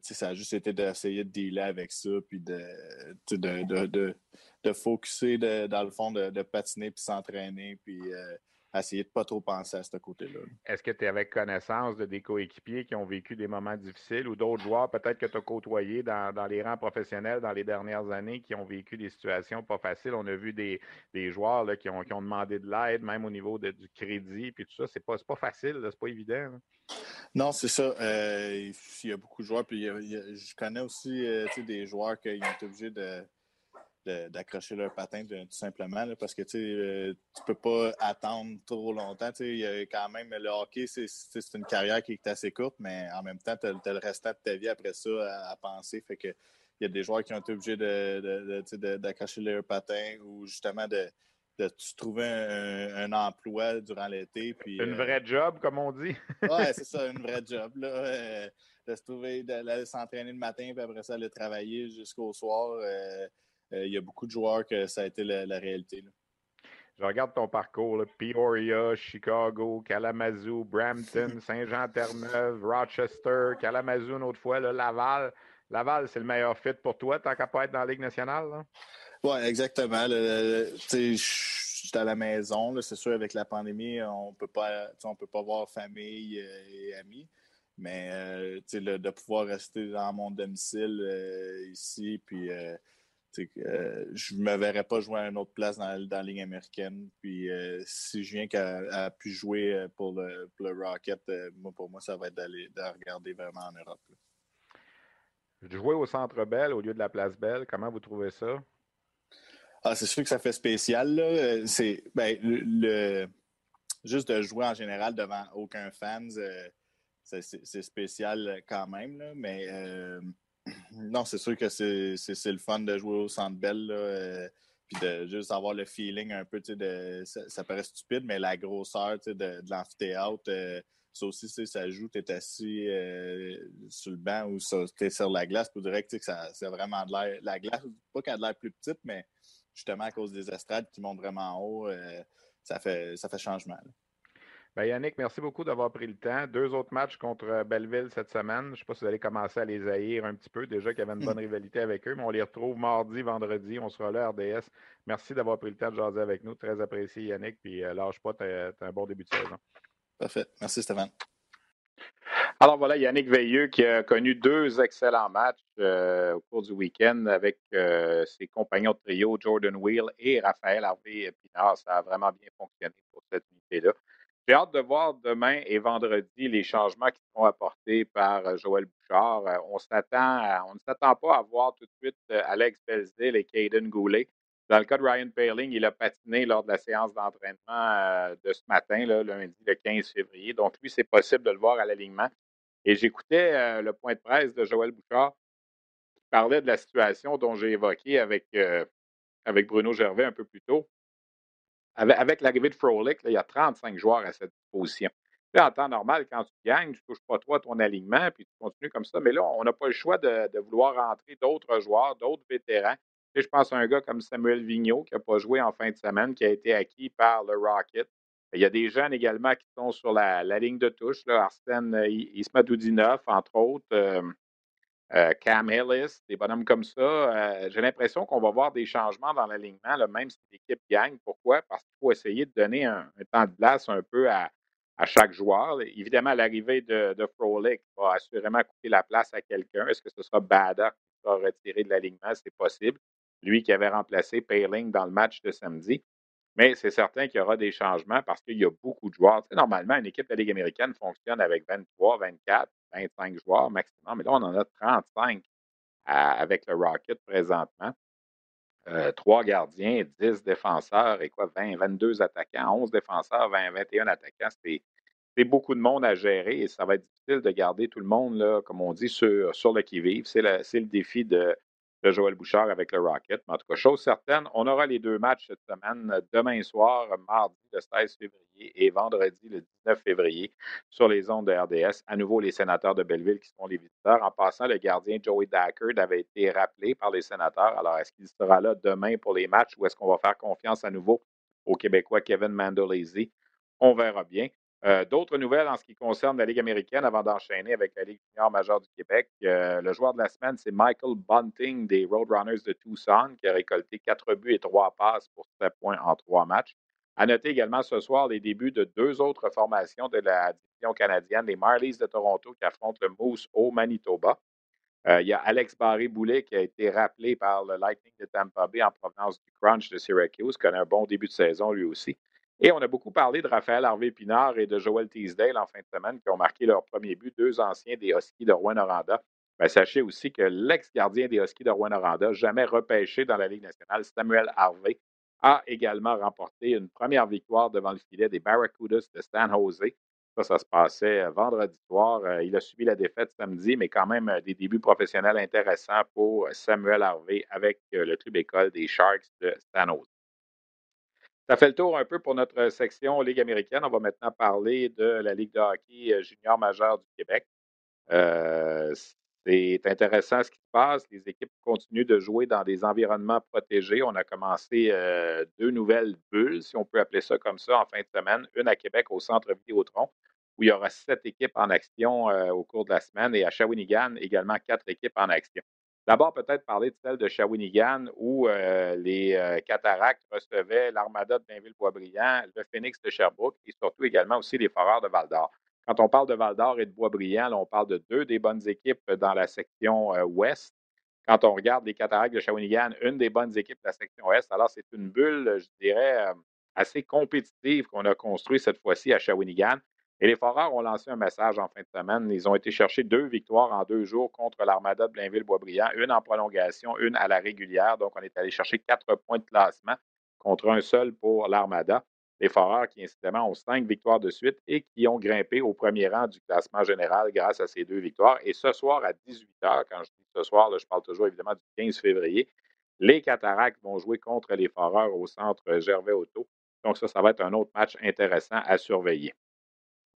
ça a juste été d'essayer de dealer avec ça, puis de, de, de, de, de focuser dans le fond, de, patiner, puis s'entraîner, puis essayer de ne pas trop penser à ce côté-là. Est-ce que tu es avec connaissance de des coéquipiers qui ont vécu des moments difficiles ou d'autres joueurs peut-être que tu as côtoyés dans, les rangs professionnels dans les dernières années qui ont vécu des situations pas faciles? On a vu des, joueurs là, qui, ont, qui, ont, demandé de l'aide, même au niveau du crédit, puis tout ça. C'est pas, pas facile, c'est pas évident. Non, c'est ça. Euh, il y a beaucoup de joueurs. Puis je connais aussi euh, des joueurs qui ont été obligés de d'accrocher leur patin tout simplement parce que tu ne euh, peux pas attendre trop longtemps. Il y a quand même le hockey, c'est une carrière qui est assez courte, mais en même temps, tu as, le restant de ta vie après ça à, penser. Fait que il y a des joueurs qui ont été obligés d'accrocher leur patin ou justement de, de trouver un, emploi durant l'été. Une euh, vraie job, comme on dit. oui, c'est ça, une vraie job. Là, euh, de se trouver, d'aller s'entraîner le matin, puis après ça, aller travailler jusqu'au soir. Euh, il y a beaucoup de joueurs que ça a été la, réalité. Je regarde ton parcours, Peoria, Chicago, Kalamazoo, Brampton, Saint-Jean-Terre-Neuve, Rochester, Kalamazoo une autre fois, Laval. Laval, c'est le meilleur fit pour toi, tant qu'à pas être dans la Ligue nationale? Oui, exactement. Suis à la maison. C'est sûr, avec la pandémie, on peut pas, on peut pas voir famille euh, et amis. Mais euh, de pouvoir rester dans mon domicile ici, puis euh, je ne me verrais pas jouer à une autre place dans, la Ligue américaine. Puis euh, si je viens qu'à pu jouer euh, pour le, Rocket, moi, pour moi, ça va être d'aller de regarder vraiment en Europe. Jouer au Centre Bell au lieu de la Place Belle, comment vous trouvez ça? Ah, c'est sûr que ça fait spécial. C'est ben, le, juste de jouer en général devant aucun fan, c'est spécial quand même. mais non, c'est sûr que c'est le fun de jouer au Centre Bell. Euh, puis de juste avoir le feeling un peu, de, ça, paraît stupide, mais la grosseur de, de l'amphithéâtre, euh, ça aussi, ça joue. Tu es assis euh, sur le banc ou tu es sur la glace. Pour dire que ça, c'est vraiment de l'air. La glace, pas qu'elle a de l'air plus petite, mais justement à cause des estrades qui montent vraiment en haut, ça, fait, ça fait changement. Ben, Yannick, merci beaucoup d'avoir pris le temps. Deux autres matchs contre euh, Belleville cette semaine. Je ne sais pas si vous allez commencer à les haïr un petit peu. Déjà qu'il y avait une bonne rivalité avec eux, mais on les retrouve mardi, vendredi. On sera là, RDS. Merci d'avoir pris le temps de jaser avec nous. Très apprécié, Yannick. Puis euh, lâche pas, tu as, un bon début de saison. Parfait. Merci, Stéphane. Alors voilà, Yannick Veilleux qui a connu deux excellents matchs euh, au cours du week-end avec ses compagnons de trio, Jordan Wheel et Raphaël Harvey Pinard. Ça a vraiment bien fonctionné pour cette unité-là. J'ai hâte de voir demain et vendredi les changements qui seront apportés par euh, Joël Bouchard. Euh, on, ne s'attend pas à voir tout de suite euh, Alex Belzil et Caden Goulet. Dans le cas de Ryan Paling, il a patiné lors de la séance d'entraînement de ce matin, lundi le 15 février. Donc, lui, c'est possible de le voir à l'alignement. Et j'écoutais le point de presse de Joël Bouchard qui parlait de la situation dont j'ai évoqué avec Bruno Gervais un peu plus tôt. Avec, l'arrivée de Frolic, il y a 35 joueurs à cette position. en temps normal, quand tu gagnes, tu ne touches pas à ton alignement, puis tu continues comme ça. Mais là, on n'a pas le choix de, vouloir rentrer d'autres joueurs, d'autres vétérans. je pense à un gars comme Samuel Vigneault, qui n'a pas joué en fin de semaine, qui a été acquis par le Rocket. Il y a des jeunes également qui sont sur la, ligne de touche. Là. Arsène euh, entre autres. Euh, euh, Cam Ellis, des bonhommes comme ça. Euh, j'ai l'impression qu'on va voir des changements dans l'alignement, même si l'équipe gagne. Pourquoi? Parce qu'il faut essayer de donner un, temps de place un peu à, chaque joueur. Évidemment, l'arrivée de, de va assurément coûter la place à quelqu'un. Est-ce que ce sera Bader qui sera retiré de l'alignement? C'est possible. Lui qui avait remplacé Paling dans le match de samedi. Mais c'est certain qu'il y aura des changements parce qu'il y a beaucoup de joueurs. normalement, une équipe de la Ligue américaine fonctionne avec 23, 24, 25 joueurs maximum. Mais là, on en a 35 avec le Rocket présentement. Euh, trois gardiens, 10 défenseurs et quoi, 20, 22 attaquants, 11 défenseurs, 20, 21 attaquants. C'est beaucoup de monde à gérer et ça va être difficile de garder tout le monde, là, comme on dit, sur, sur le qui-vive. C'est le, défi de, Joël Bouchard avec le Rocket. Mais en tout cas, chose certaine, on aura les deux matchs cette semaine, demain soir, mardi le 16 février et vendredi le 19 février sur les ondes de RDS. À nouveau, les sénateurs de Belleville qui seront les visiteurs. En passant, le gardien Joey Dackard avait été rappelé par les sénateurs. Alors, est-ce qu'il sera là demain pour les matchs ou est-ce qu'on va faire confiance à nouveau au Québécois Kevin Mandolese? On verra bien. Euh, d'autres nouvelles en ce qui concerne la Ligue américaine avant d'enchaîner avec la Ligue junior majeure du Québec. Euh, le joueur de la semaine, c'est Michael Bunting des Roadrunners de Tucson qui a récolté quatre buts et trois passes pour sept points en trois matchs. À noter également ce soir les débuts de deux autres formations de la division canadienne, les Marlies de Toronto qui affrontent le Moose au Manitoba. Euh, il y a Alex Barré-Boulet qui a été rappelé par le Lightning de Tampa Bay en provenance du Crunch de Syracuse, qui a un bon début de saison lui aussi. Et on a beaucoup parlé de Raphaël Harvey-Pinard et de Joel Teasdale en fin de semaine qui ont marqué leur premier but, deux anciens des Huskies de Rouen-Noranda. Ben, sachez aussi que l'ex-gardien des Huskies de Rouen-Noranda, jamais repêché dans la Ligue nationale, Samuel Harvey, a également remporté une première victoire devant le filet des Barracudas de San Jose. Ça, ça se passait euh, vendredi soir. Euh, il a subi la défaite samedi, mais quand même euh, des débuts professionnels intéressants pour Samuel Harvey avec le club école des Sharks de San Jose. Ça fait le tour un peu pour notre section Ligue américaine. On va maintenant parler de la Ligue de hockey euh, junior majeure du Québec. Euh, c'est intéressant ce qui se passe. Les équipes continuent de jouer dans des environnements protégés. On a commencé euh, deux nouvelles bulles, si on peut appeler ça comme ça, en fin de semaine. Une à Québec au centre Vidéotron, où il y aura sept équipes en action au cours de la semaine, et à Shawinigan, également quatre équipes en action. D'abord, peut-être parler de celle de Shawinigan où euh, les euh, Cataractes recevaient l'Armada de Blainville-Boisbriand, le Phoenix de Sherbrooke et surtout également aussi les Foreurs de Val-d'Or. Quand on parle de Val-d'Or et de Boisbriand, on parle de deux des bonnes équipes dans la section euh, ouest. Quand on regarde les Cataractes de Shawinigan, une des bonnes équipes de la section ouest. Alors, c'est une bulle, je dirais, assez compétitive qu'on a construite cette fois-ci à Shawinigan. Et les Foreurs ont lancé un message en fin de semaine. Ils ont été chercher deux victoires en deux jours contre l'Armada de Blainville-Boisbriand, une en prolongation, une à la régulière. Donc, on est allé chercher quatre points de classement contre un seul pour l'Armada. Les Foreurs qui, incidemment, ont cinq victoires de suite et qui ont grimpé au premier rang du classement général grâce à ces deux victoires. Et ce soir, à 18 h, quand je dis ce soir, je parle toujours évidemment du 15 février, les Cataractes vont jouer contre les Foreurs au centre Gervais-Auto. Donc, ça, ça va être un autre match intéressant à surveiller.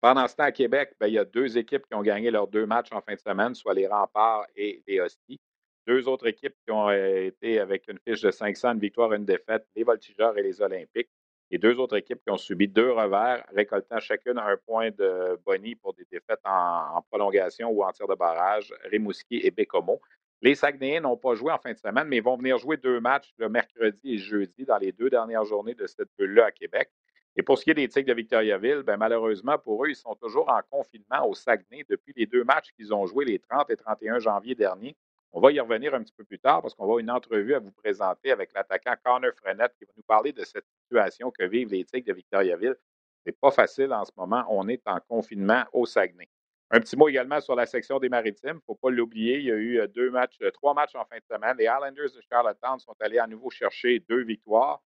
Pendant ce temps, à Québec, ben, il y a deux équipes qui ont gagné leurs deux matchs en fin de semaine, soit les Remparts et les Huskies. Deux autres équipes qui ont euh, été avec une fiche de 500, une victoire, une défaite, les Voltigeurs et les Olympiques. Et deux autres équipes qui ont subi deux revers, récoltant chacune un point de boni pour des défaites en, prolongation ou en tir de barrage, Rimouski et Bécomo. Les Saguenayens n'ont pas joué en fin de semaine, mais vont venir jouer deux matchs le mercredi et jeudi dans les deux dernières journées de cette bulle-là à Québec. Et pour ce qui est des Tigres de Victoriaville, ben, malheureusement pour eux, ils sont toujours en confinement au Saguenay depuis les deux matchs qu'ils ont joués les 30 et 31 janvier dernier. On va y revenir un petit peu plus tard parce qu'on va avoir une entrevue à vous présenter avec l'attaquant Connor Frenette qui va nous parler de cette situation que vivent les Tigres de Victoriaville. C'est pas facile en ce moment. On est en confinement au Saguenay. Un petit mot également sur la section des Maritimes. Il ne faut pas l'oublier. Il y a eu euh, deux matchs, euh, trois matchs en fin de semaine. Les Islanders de Charlottetown sont allés à nouveau chercher deux victoires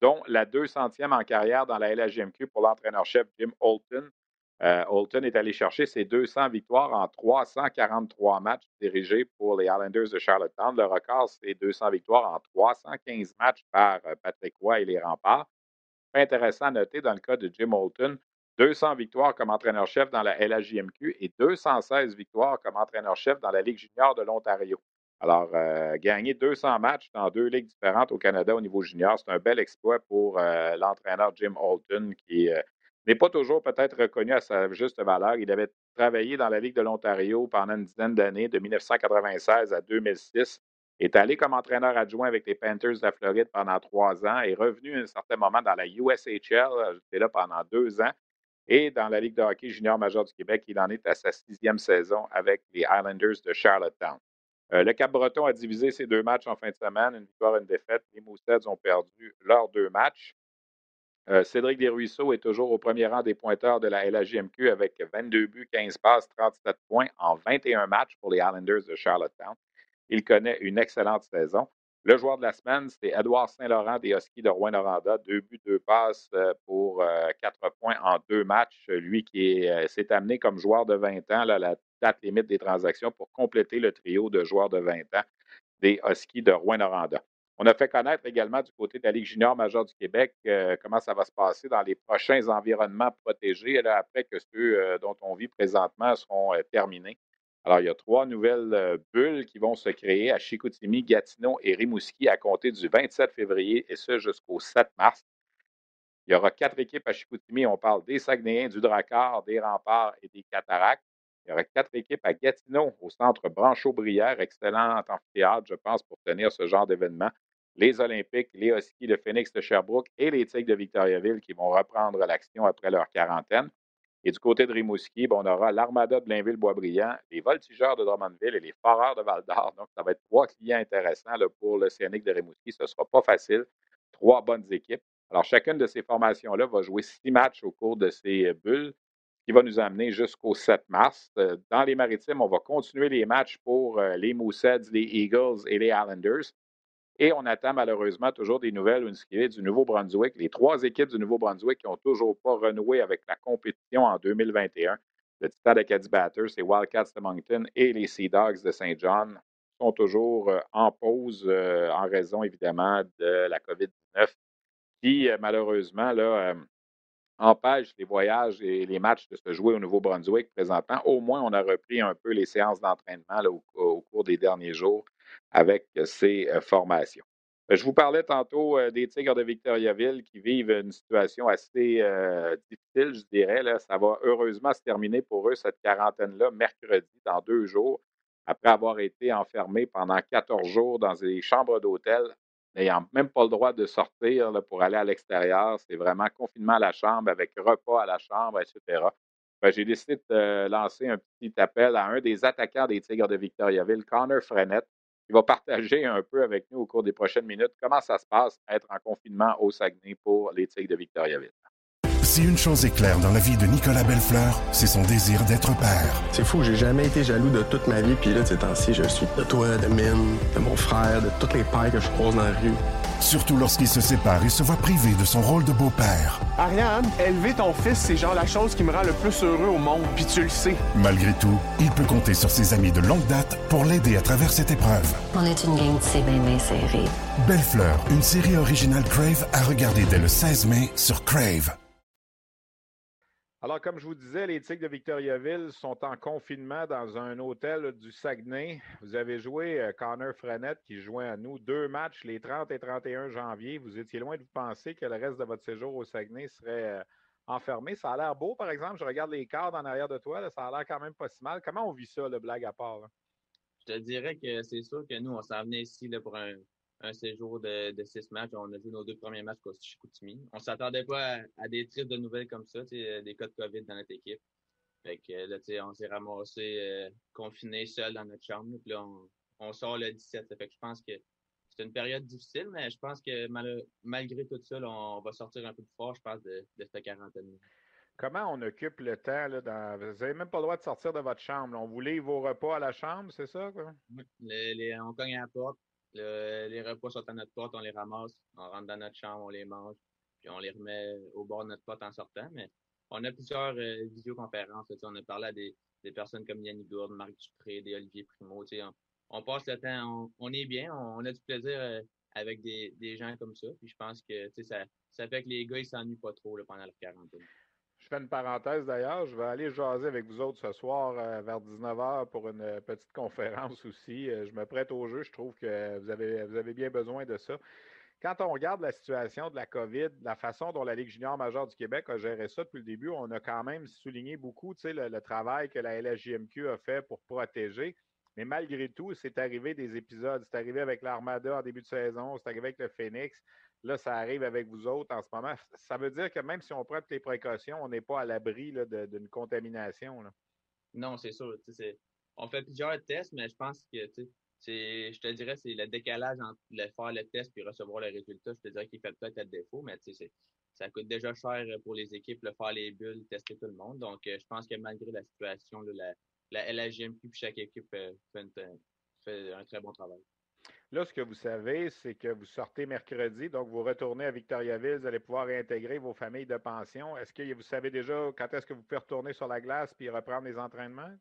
dont la 200e en carrière dans la LHGMQ pour l'entraîneur-chef Jim Holton. Euh, Holton est allé chercher ses 200 victoires en 343 matchs dirigés pour les Islanders de Charlottetown. Le record, c'est 200 victoires en 315 matchs par euh, Patrick Roy et les Remparts. Intéressant à noter dans le cas de Jim Holton, 200 victoires comme entraîneur-chef dans la LHJMQ et 216 victoires comme entraîneur-chef dans la Ligue junior de l'Ontario. Alors, euh, gagner 200 matchs dans deux ligues différentes au Canada au niveau junior, c'est un bel exploit pour euh, l'entraîneur Jim Holton, qui euh, n'est pas toujours peut-être reconnu à sa juste valeur. Il avait travaillé dans la Ligue de l'Ontario pendant une dizaine d'années, de 1996 à 2006. Est allé comme entraîneur adjoint avec les Panthers de la Floride pendant trois ans. Est revenu à un certain moment dans la USHL. J'étais là pendant deux ans. Et dans la Ligue de hockey junior majeur du Québec, il en est à sa sixième saison avec les Islanders de Charlottetown. Euh, le Cap-Breton a divisé ses deux matchs en fin de semaine, une victoire, et une défaite. Les Moussets ont perdu leurs deux matchs. Euh, Cédric Desruisseaux est toujours au premier rang des pointeurs de la LHJMQ avec 22 buts, 15 passes, 37 points en 21 matchs pour les Islanders de Charlottetown. Il connaît une excellente saison. Le joueur de la semaine, c'est Edouard Saint-Laurent des Huskies de Rouen-Noranda. Deux buts, deux passes euh, pour quatre points en deux matchs. Lui qui s'est amené comme joueur de 20 ans, la date limite des transactions pour compléter le trio de joueurs de 20 ans des Huskies de Rouen-Noranda. On a fait connaître également du côté de la Ligue junior majeure du Québec euh, comment ça va se passer dans les prochains environnements protégés après que ceux euh, dont on vit présentement seront euh, terminés. Alors, il y a trois nouvelles bulles qui vont se créer à Chicoutimi, Gatineau et Rimouski à compter du 27 février et ce jusqu'au 7 mars. Il y aura quatre équipes à Chicoutimi. On parle des Saguenayens, du Drakkar, des Remparts et des Cataractes. Il y aura quatre équipes à Gatineau, au centre Branchot-Brière, excellent amphithéâtre, je pense, pour tenir ce genre d'événement les Olympiques, les Huskies de Phoenix de Sherbrooke et les Tigres de Victoriaville qui vont reprendre l'action après leur quarantaine. Et du côté de Rimouski, ben, on aura l'Armada de Blainville-Boisbriand, les Voltigeurs de Drummondville et les Foreurs de Val-d'Or. Donc, ça va être trois clients intéressants pour l'Océanique de Rimouski. Ce ne sera pas facile. Trois bonnes équipes. Alors, chacune de ces formations-là va jouer six matchs au cours de ces bulles, ce qui va nous amener jusqu'au 7 mars. Euh, dans les maritimes, on va continuer les matchs pour euh, les Mooseheads, les Eagles et les Islanders. Et on attend malheureusement toujours des nouvelles du Nouveau-Brunswick. Les trois équipes du Nouveau-Brunswick qui n'ont toujours pas renoué avec la compétition en 2021, le Titan d'Acadie Batters, les Wildcats de Moncton et les Sea Dogs de Saint John, sont toujours euh, en pause euh, en raison évidemment de la COVID-19 qui euh, malheureusement empêche les voyages et les matchs de se jouer au Nouveau-Brunswick présentement. Au moins, on a repris un peu les séances d'entraînement au, cours des derniers jours avec ces formations. Je vous parlais tantôt des Tigres de Victoriaville qui vivent une situation assez difficile, je dirais. Ça va heureusement se terminer pour eux, cette quarantaine-là, mercredi, dans deux jours, après avoir été enfermés pendant 14 jours dans des chambres d'hôtel, n'ayant même pas le droit de sortir pour aller à l'extérieur. C'est vraiment confinement à la chambre avec repas à la chambre, etc. Ben, j'ai décidé de lancer un petit appel à un des attaquants des Tigres de Victoriaville, Connor Frenette, il va partager un peu avec nous au cours des prochaines minutes comment ça se passe être en confinement au Saguenay pour les Tigres de Victoriaville. Si une chose est claire dans la vie de Nicolas Bellefleur, c'est son désir d'être père. C'est fou, j'ai jamais été jaloux de toute ma vie, puis là, ces temps-ci, je suis de toi, de Mine, de mon frère, de tous les pères que je croise dans la rue. Surtout lorsqu'il se sépare et se voit privé de son rôle de beau-père. Ariane, élever ton fils, c'est genre la chose qui me rend le plus heureux au monde, puis tu le sais. Malgré tout, il peut compter sur ses amis de longue date pour l'aider à travers cette épreuve. On est une gang de c'est bien série. Belle Fleur, une série originale Crave à regarder dès le 16 mai sur Crave. Alors, comme je vous disais, les Tigres de Victoriaville sont en confinement dans un hôtel du Saguenay. Vous avez joué euh, Connor Frenette qui joint à nous deux matchs les 30 et 31 janvier. Vous étiez loin de vous penser que le reste de votre séjour au Saguenay serait euh, enfermé. Ça a l'air beau, par exemple. Je regarde les cadres en arrière de toi. ça a l'air quand même pas si mal. Comment on vit ça, le blague à part? Je te dirais que c'est sûr que nous, on s'en venait ici pour un, un séjour de, de, six matchs. On a joué nos deux premiers matchs contre Chicoutimi. On s'attendait pas à, des tristes de nouvelles comme ça, des cas de COVID dans notre équipe. Fait que là, on s'est ramassé euh, confiné seul dans notre chambre. Puis là, on, on, sort le 17. Fait que je pense que c'est une période difficile, mais je pense que malgré tout ça, on va sortir un peu plus fort, je pense, de, de cette quarantaine. Comment on occupe le temps? Là, dans... Vous n'avez même pas le droit de sortir de votre chambre. On vous livre vos repas à la chambre, c'est ça? Quoi? Oui. les, on cogne à la porte, les repas sont à notre porte, on les ramasse, on rentre dans notre chambre, on les mange, puis on les remet au bord de notre porte en sortant. Mais on a plusieurs euh, visioconférences. On a parlé à des, personnes comme Yannick Gourde, Marc Dupré, des Olivier Primo. On, on, passe le temps, on, est bien, on, a du plaisir euh, avec des, gens comme ça. Puis je pense que ça, fait que les gars, ils s'ennuient pas trop pendant leur quarantaine. Je fais une parenthèse d'ailleurs. Je vais aller jaser avec vous autres ce soir euh, vers 19h pour une euh, petite conférence aussi. Euh, je me prête au jeu. Je trouve que vous avez, vous avez bien besoin de ça. Quand on regarde la situation de la COVID, la façon dont la Ligue junior majeure du Québec a géré ça depuis le début, on a quand même souligné beaucoup le, le travail que la LHJMQ a fait pour protéger. Mais malgré tout, c'est arrivé des épisodes. C'est arrivé avec l'Armada en début de saison, c'est arrivé avec le Phoenix. Là, ça arrive avec vous autres en ce moment. Ça veut dire que même si on prend toutes les précautions, on n'est pas à l'abri d'une contamination. Non, c'est sûr. On fait plusieurs tests, mais je pense que je te dirais, c'est le décalage entre le faire le test et recevoir le résultat. Je te dirais qu'il fait peut-être être défaut, mais ça coûte déjà cher pour les équipes, de faire les bulles, tester tout le monde. Donc, euh, je pense que malgré la situation, la, la LHGMQ chaque équipe euh, fait un très bon travail. Là, ce que vous savez, c'est que vous sortez mercredi, donc vous retournez à Victoriaville, vous allez pouvoir réintégrer vos familles de pension. Est-ce que vous savez déjà quand est-ce que vous pouvez retourner sur la glace puis reprendre les entraînements?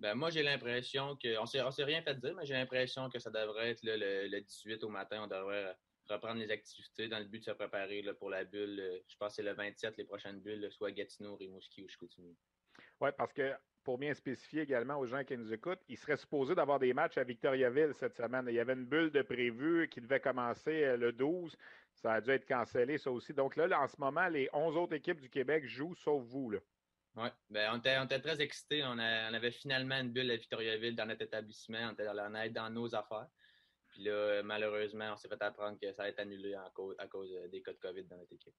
Ben, moi, j'ai l'impression que. On ne s'est rien fait dire, mais j'ai l'impression que ça devrait être le, 18 au matin. On devrait reprendre les activités dans le but de se préparer pour la bulle. Je pense que c'est le 27, les prochaines bulles, soit Gatineau, Rimouski ou Chicoutimi. Oui, parce que pour bien spécifier également aux gens qui nous écoutent, il serait supposé d'avoir des matchs à Victoriaville cette semaine. Il y avait une bulle de prévu qui devait commencer euh, le 12. Ça a dû être cancellé, ça aussi. Donc là, en ce moment, les 11 autres équipes du Québec jouent, sauf vous. Oui, ben, on, était, très excités. On, avait finalement une bulle à Victoriaville dans notre établissement. On était dans, dans nos affaires. Puis là, malheureusement, on s'est fait apprendre que ça allait être annulé à cause des cas de COVID dans notre équipe.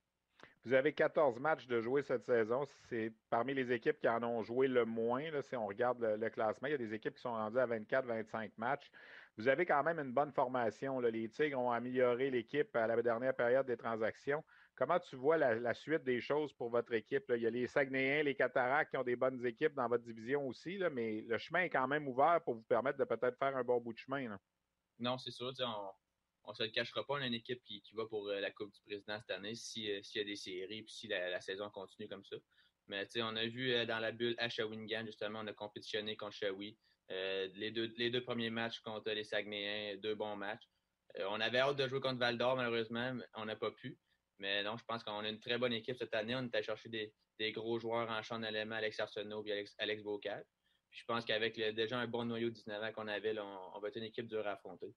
Vous avez 14 matchs de jouer cette saison. C'est parmi les équipes qui en ont joué le moins. Là, si on regarde le, classement, il y a des équipes qui sont rendues à 24-25 matchs. Vous avez quand même une bonne formation. Les Tigres ont amélioré l'équipe à la dernière période des transactions. Comment tu vois la, suite des choses pour votre équipe? Il y a les Saguenayens, les Cataractes qui ont des bonnes équipes dans votre division aussi, mais le chemin est quand même ouvert pour vous permettre de peut-être faire un bon bout de chemin. Non, c'est sûr. On se le cachera pas, on a une équipe qui, va pour euh, la Coupe du Président cette année, euh, s'il y a des séries, puis si la, saison continue comme ça. Mais on a vu euh, dans la bulle à Shawinigan, justement, on a compétitionné contre Shawi. les, deux, les deux premiers matchs contre les Saguenayens, deux bons matchs. on avait hâte de jouer contre Val d'Or, malheureusement, on n'a pas pu. Mais non, je pense qu'on a une très bonne équipe cette année. On est allé chercher des, gros joueurs en champ d'éléments, Alex Arsenault et Alex, Alex Bocal. je pense qu'avec déjà un bon noyau de 19 ans qu'on avait, on, va être une équipe dure à affronter.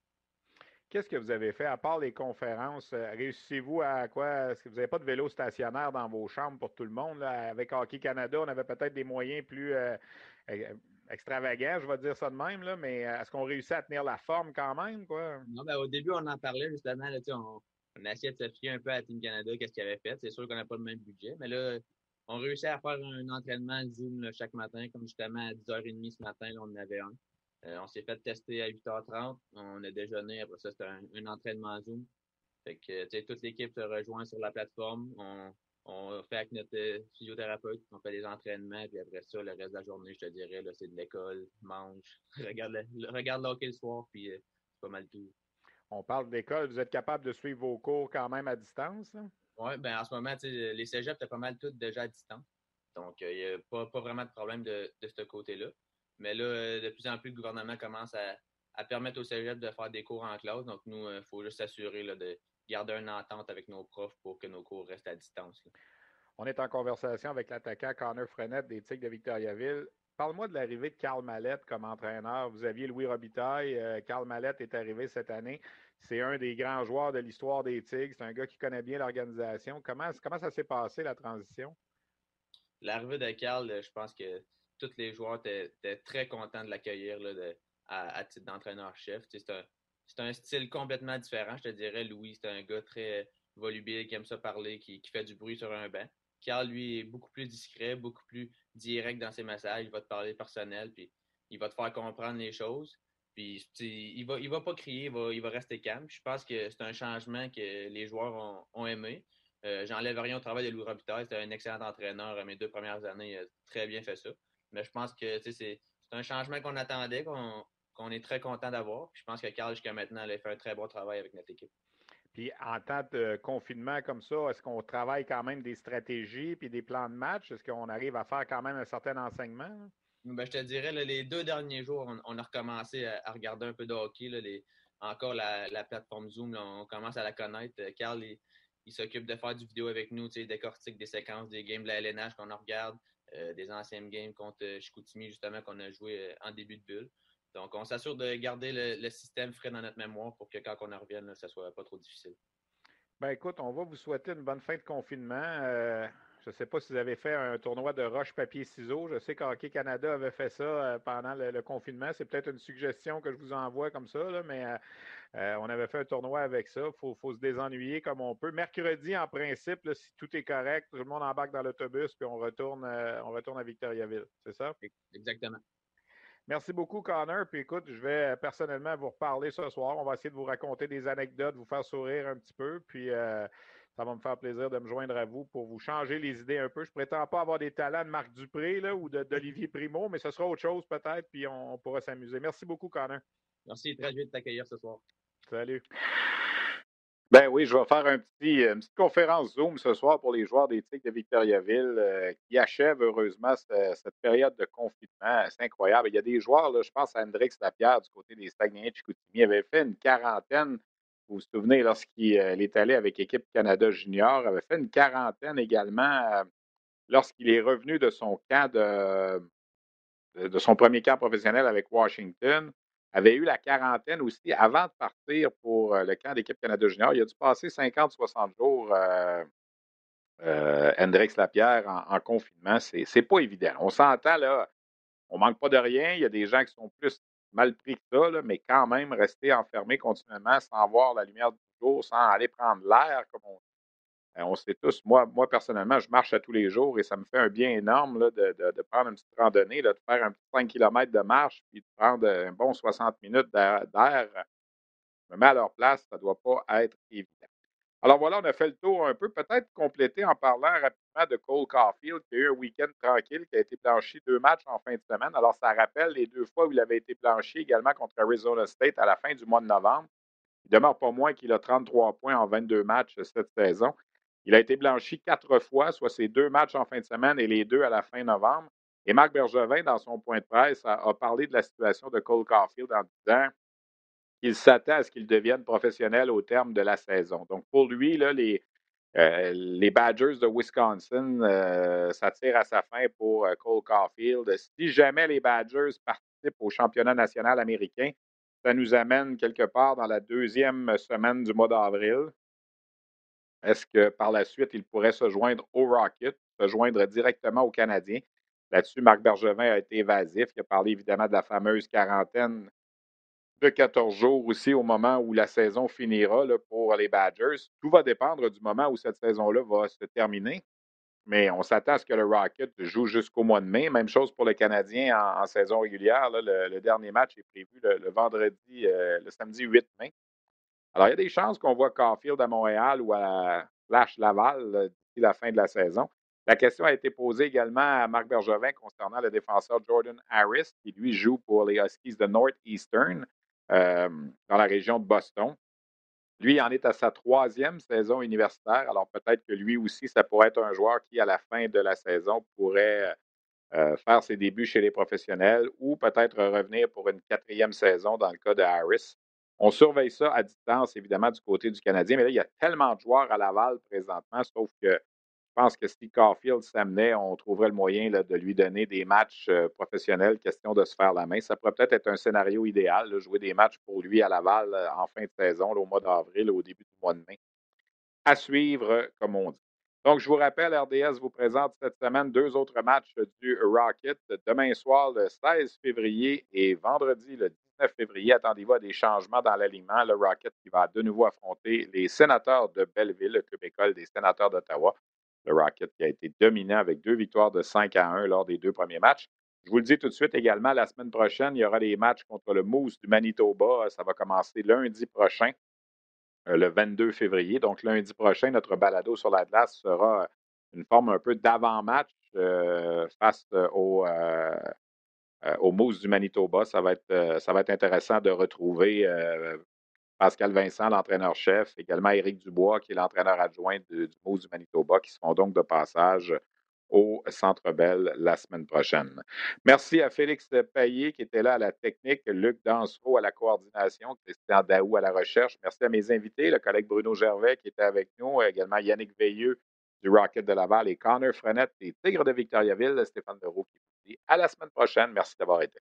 Qu'est-ce que vous avez fait à part les conférences? Euh, réussissez-vous à quoi? Est-ce que vous n'avez pas de vélo stationnaire dans vos chambres pour tout le monde? Avec Hockey Canada, on avait peut-être des moyens plus euh, e-, extravagants, je vais dire ça de même, là, mais euh, est-ce qu'on réussit à tenir la forme quand même? Quoi? Non, ben, au début, on en parlait justement. on, on a essayé de se fier un peu à Team Canada, qu'est-ce qu'il avait fait. C'est sûr qu'on n'a pas le même budget, mais là, on réussit à faire un entraînement Zoom chaque matin, comme justement à 10h30 ce matin, là, on en avait un. Euh, on s'est fait tester à 8h30. On a déjeuné. Après ça, c'était un, entraînement Zoom. Fait que, toute l'équipe se rejoint sur la plateforme. On, fait avec notre euh, physiothérapeute, on fait des entraînements, puis après ça, le reste de la journée, je te dirais, là, c'est de l'école, mange, regarde le, regarde l'hockey le soir, puis euh, c'est pas mal tout. On parle d'école, vous êtes capable de suivre vos cours quand même à distance? Oui, ben en ce moment, les cégeps, c'est pas mal tout déjà à distance. Donc, il n'y a pas, pas, vraiment de problème de, de ce côté-là. Mais là, euh, de plus en plus, le gouvernement commence à, permettre au cégep de faire des cours en classe. Donc, nous, il euh, faut juste s'assurer de garder une entente avec nos profs pour que nos cours restent à distance. On est en conversation avec l'attaquant Connor Frenette des Tigres de Victoriaville. Parle-moi de l'arrivée de Carl Mallette comme entraîneur. Vous aviez Louis Robitaille. Euh, Carl Mallette est arrivé cette année. C'est un des grands joueurs de l'histoire des Tigres. C'est un gars qui connaît bien l'organisation. Comment, comment ça s'est passé, la transition? L'arrivée de Carl, je pense que tous les joueurs étaient, très contents de l'accueillir à, titre d'entraîneur-chef. C'est un, style complètement différent, je te dirais. Louis, c'est un gars très volubile, qui aime ça parler, qui, fait du bruit sur un banc. Carl, lui, est beaucoup plus discret, beaucoup plus direct dans ses messages. Il va te parler personnel, puis il va te faire comprendre les choses. Puis il va, va pas crier, il va, rester calme. je pense que c'est un changement que les joueurs ont, aimé. Euh, j'enlève rien au travail de Louis Robitaille. C'était un excellent entraîneur. Mes deux premières années, il a très bien fait ça. Mais je pense que c'est un changement qu'on attendait, qu'on est très content d'avoir. Je pense que Carl, jusqu'à maintenant, a fait un très bon travail avec notre équipe. Puis en temps de confinement comme ça, est-ce qu'on travaille quand même des stratégies puis des plans de match? Est-ce qu'on arrive à faire quand même un certain enseignement? Ben, je te dirais, les deux derniers jours, on, a recommencé à, regarder un peu de hockey. les, encore la, plateforme Zoom, on commence à la connaître. Carl, il, s'occupe de faire du vidéo avec nous, décortique des séquences des games de la LNH qu'on regarde. Euh, des anciennes games contre euh, Chicoutimi, justement, qu'on a joué euh, en début de bulle. Donc, on s'assure de garder le, système frais dans notre mémoire pour que quand on en revienne, ça ne soit pas trop difficile. Ben écoute, on va vous souhaiter une bonne fin de confinement. je ne sais pas si vous avez fait un tournoi de roche, papier, ciseaux. Je sais qu'Hockey Canada avait fait ça pendant le, confinement. C'est peut-être une suggestion que je vous envoie comme ça, mais euh, on avait fait un tournoi avec ça. Il faut, se désennuyer comme on peut. Mercredi, en principe, si tout est correct, tout le monde embarque dans l'autobus, puis on retourne, euh, on retourne à Victoriaville. C'est ça? Exactement. Merci beaucoup, Connor. Puis écoute, je vais personnellement vous reparler ce soir. On va essayer de vous raconter des anecdotes, vous faire sourire un petit peu. Puis euh, ça va me faire plaisir de me joindre à vous pour vous changer les idées un peu. Je prétends pas avoir des talents de Marc Dupré là, ou d'Olivier Primo, mais ce sera autre chose peut-être, puis on, on pourra s'amuser. Merci beaucoup, Connor. Merci, très de t'accueillir ce soir. Salut. Ben oui, je vais faire un petit, une petite conférence Zoom ce soir pour les joueurs des Tigres de Victoriaville euh, qui achèvent heureusement cette, période de confinement. C'est incroyable. Il y a des joueurs, je pense à Hendrix Lapierre du côté des Saguenay Chicoutimi, avait fait une quarantaine. Vous vous souvenez, lorsqu'il euh, est allé avec l'équipe Canada Junior, avait fait une quarantaine également euh, lorsqu'il est revenu de son camp de, de son premier camp professionnel avec Washington avait eu la quarantaine aussi avant de partir pour euh, le camp d'équipe Canada Junior. Il a dû passer 50-60 jours, euh, euh, Hendrix Lapierre, en, confinement. C'est, pas évident. On s'entend, là, on manque pas de rien. Il y a des gens qui sont plus mal pris que ça, mais quand même, rester enfermé continuellement sans voir la lumière du jour, sans aller prendre l'air, comme on on sait tous, moi, moi personnellement, je marche à tous les jours et ça me fait un bien énorme là, de, de, prendre une petite randonnée, de faire un petit 5 km de marche, puis de prendre un bon 60 minutes d'air. Je me mets à leur place, ça ne doit pas être évident. Alors voilà, on a fait le tour un peu, peut-être compléter en parlant rapidement de Cole Caulfield, qui a eu un week-end tranquille, qui a été blanchi deux matchs en fin de semaine. Alors ça rappelle les deux fois où il avait été blanchi également contre Arizona State à la fin du mois de novembre. Il demeure pas moins qu'il a 33 points en 22 matchs cette saison. Il a été blanchi quatre fois, soit ses deux matchs en fin de semaine et les deux à la fin novembre. Et Marc Bergevin, dans son point de presse, a, parlé de la situation de Cole Caulfield en disant qu'il s'attend à ce qu'il devienne professionnel au terme de la saison. Donc, pour lui, euh, les Badgers de Wisconsin, euh, ça tire à sa fin pour euh, Cole Caulfield. Si jamais les Badgers participent au championnat national américain, ça nous amène quelque part dans la deuxième semaine du mois d'avril. Est-ce que par la suite, il pourrait se joindre au Rocket, se joindre directement aux Canadiens? Là-dessus, Marc Bergevin a été évasif. Il a parlé évidemment de la fameuse quarantaine de 14 jours aussi au moment où la saison finira pour les Badgers. Tout va dépendre du moment où cette saison-là va se terminer. Mais on s'attend à ce que le Rocket joue jusqu'au mois de mai. Même chose pour le Canadien en, saison régulière. Le, dernier match est prévu le, vendredi, euh, le samedi 8 mai. Alors, il y a des chances qu'on voit Caulfield à Montréal ou à Flash Laval d'ici la fin de la saison. La question a été posée également à Marc Bergevin concernant le défenseur Jordan Harris, qui lui joue pour les Huskies de Northeastern euh, dans la région de Boston. Lui en est à sa troisième saison universitaire, alors peut-être que lui aussi, ça pourrait être un joueur qui, à la fin de la saison, pourrait euh, faire ses débuts chez les professionnels ou peut-être revenir pour une quatrième saison dans le cas de Harris. On surveille ça à distance, évidemment, du côté du Canadien, mais là, il y a tellement de joueurs à Laval présentement, sauf que je pense que si Caulfield s'amenait, on trouverait le moyen de lui donner des matchs euh, professionnels, question de se faire la main. Ça pourrait peut-être être un scénario idéal, jouer des matchs pour lui à Laval euh, en fin de saison, au mois d'avril, au début du mois de mai. À suivre, comme on dit. Donc, je vous rappelle, RDS vous présente cette semaine deux autres matchs du Rocket. Demain soir, le 16 février et vendredi, le 19 février, attendez-vous à des changements dans l'alignement. Le Rocket qui va de nouveau affronter les sénateurs de Belleville, le club école des sénateurs d'Ottawa. Le Rocket qui a été dominant avec deux victoires de 5 à 1 lors des deux premiers matchs. Je vous le dis tout de suite également, la semaine prochaine, il y aura des matchs contre le Moose du Manitoba. Ça va commencer lundi prochain, euh, le 22 février. Donc, lundi prochain, notre balado sur la glace sera une forme un peu d'avant-match euh, face au, euh, euh, au Moose du Manitoba. Ça va être, euh, intéressant de retrouver euh, Pascal Vincent, l'entraîneur-chef, également Éric Dubois, qui est l'entraîneur adjoint du Moose du Manitoba, qui seront donc de passage au Centre Bell la semaine prochaine. Merci à Félix Payet qui était là à la technique, Luc Dansereau à la coordination, Christian Daou à la recherche. Merci à mes invités, le collègue Bruno Gervais qui était avec nous, également Yannick Veilleux du Rocket de Laval et Connor Frenette des Tigres de Victoriaville, Stéphane Leroux qui à la semaine prochaine. Merci d'avoir été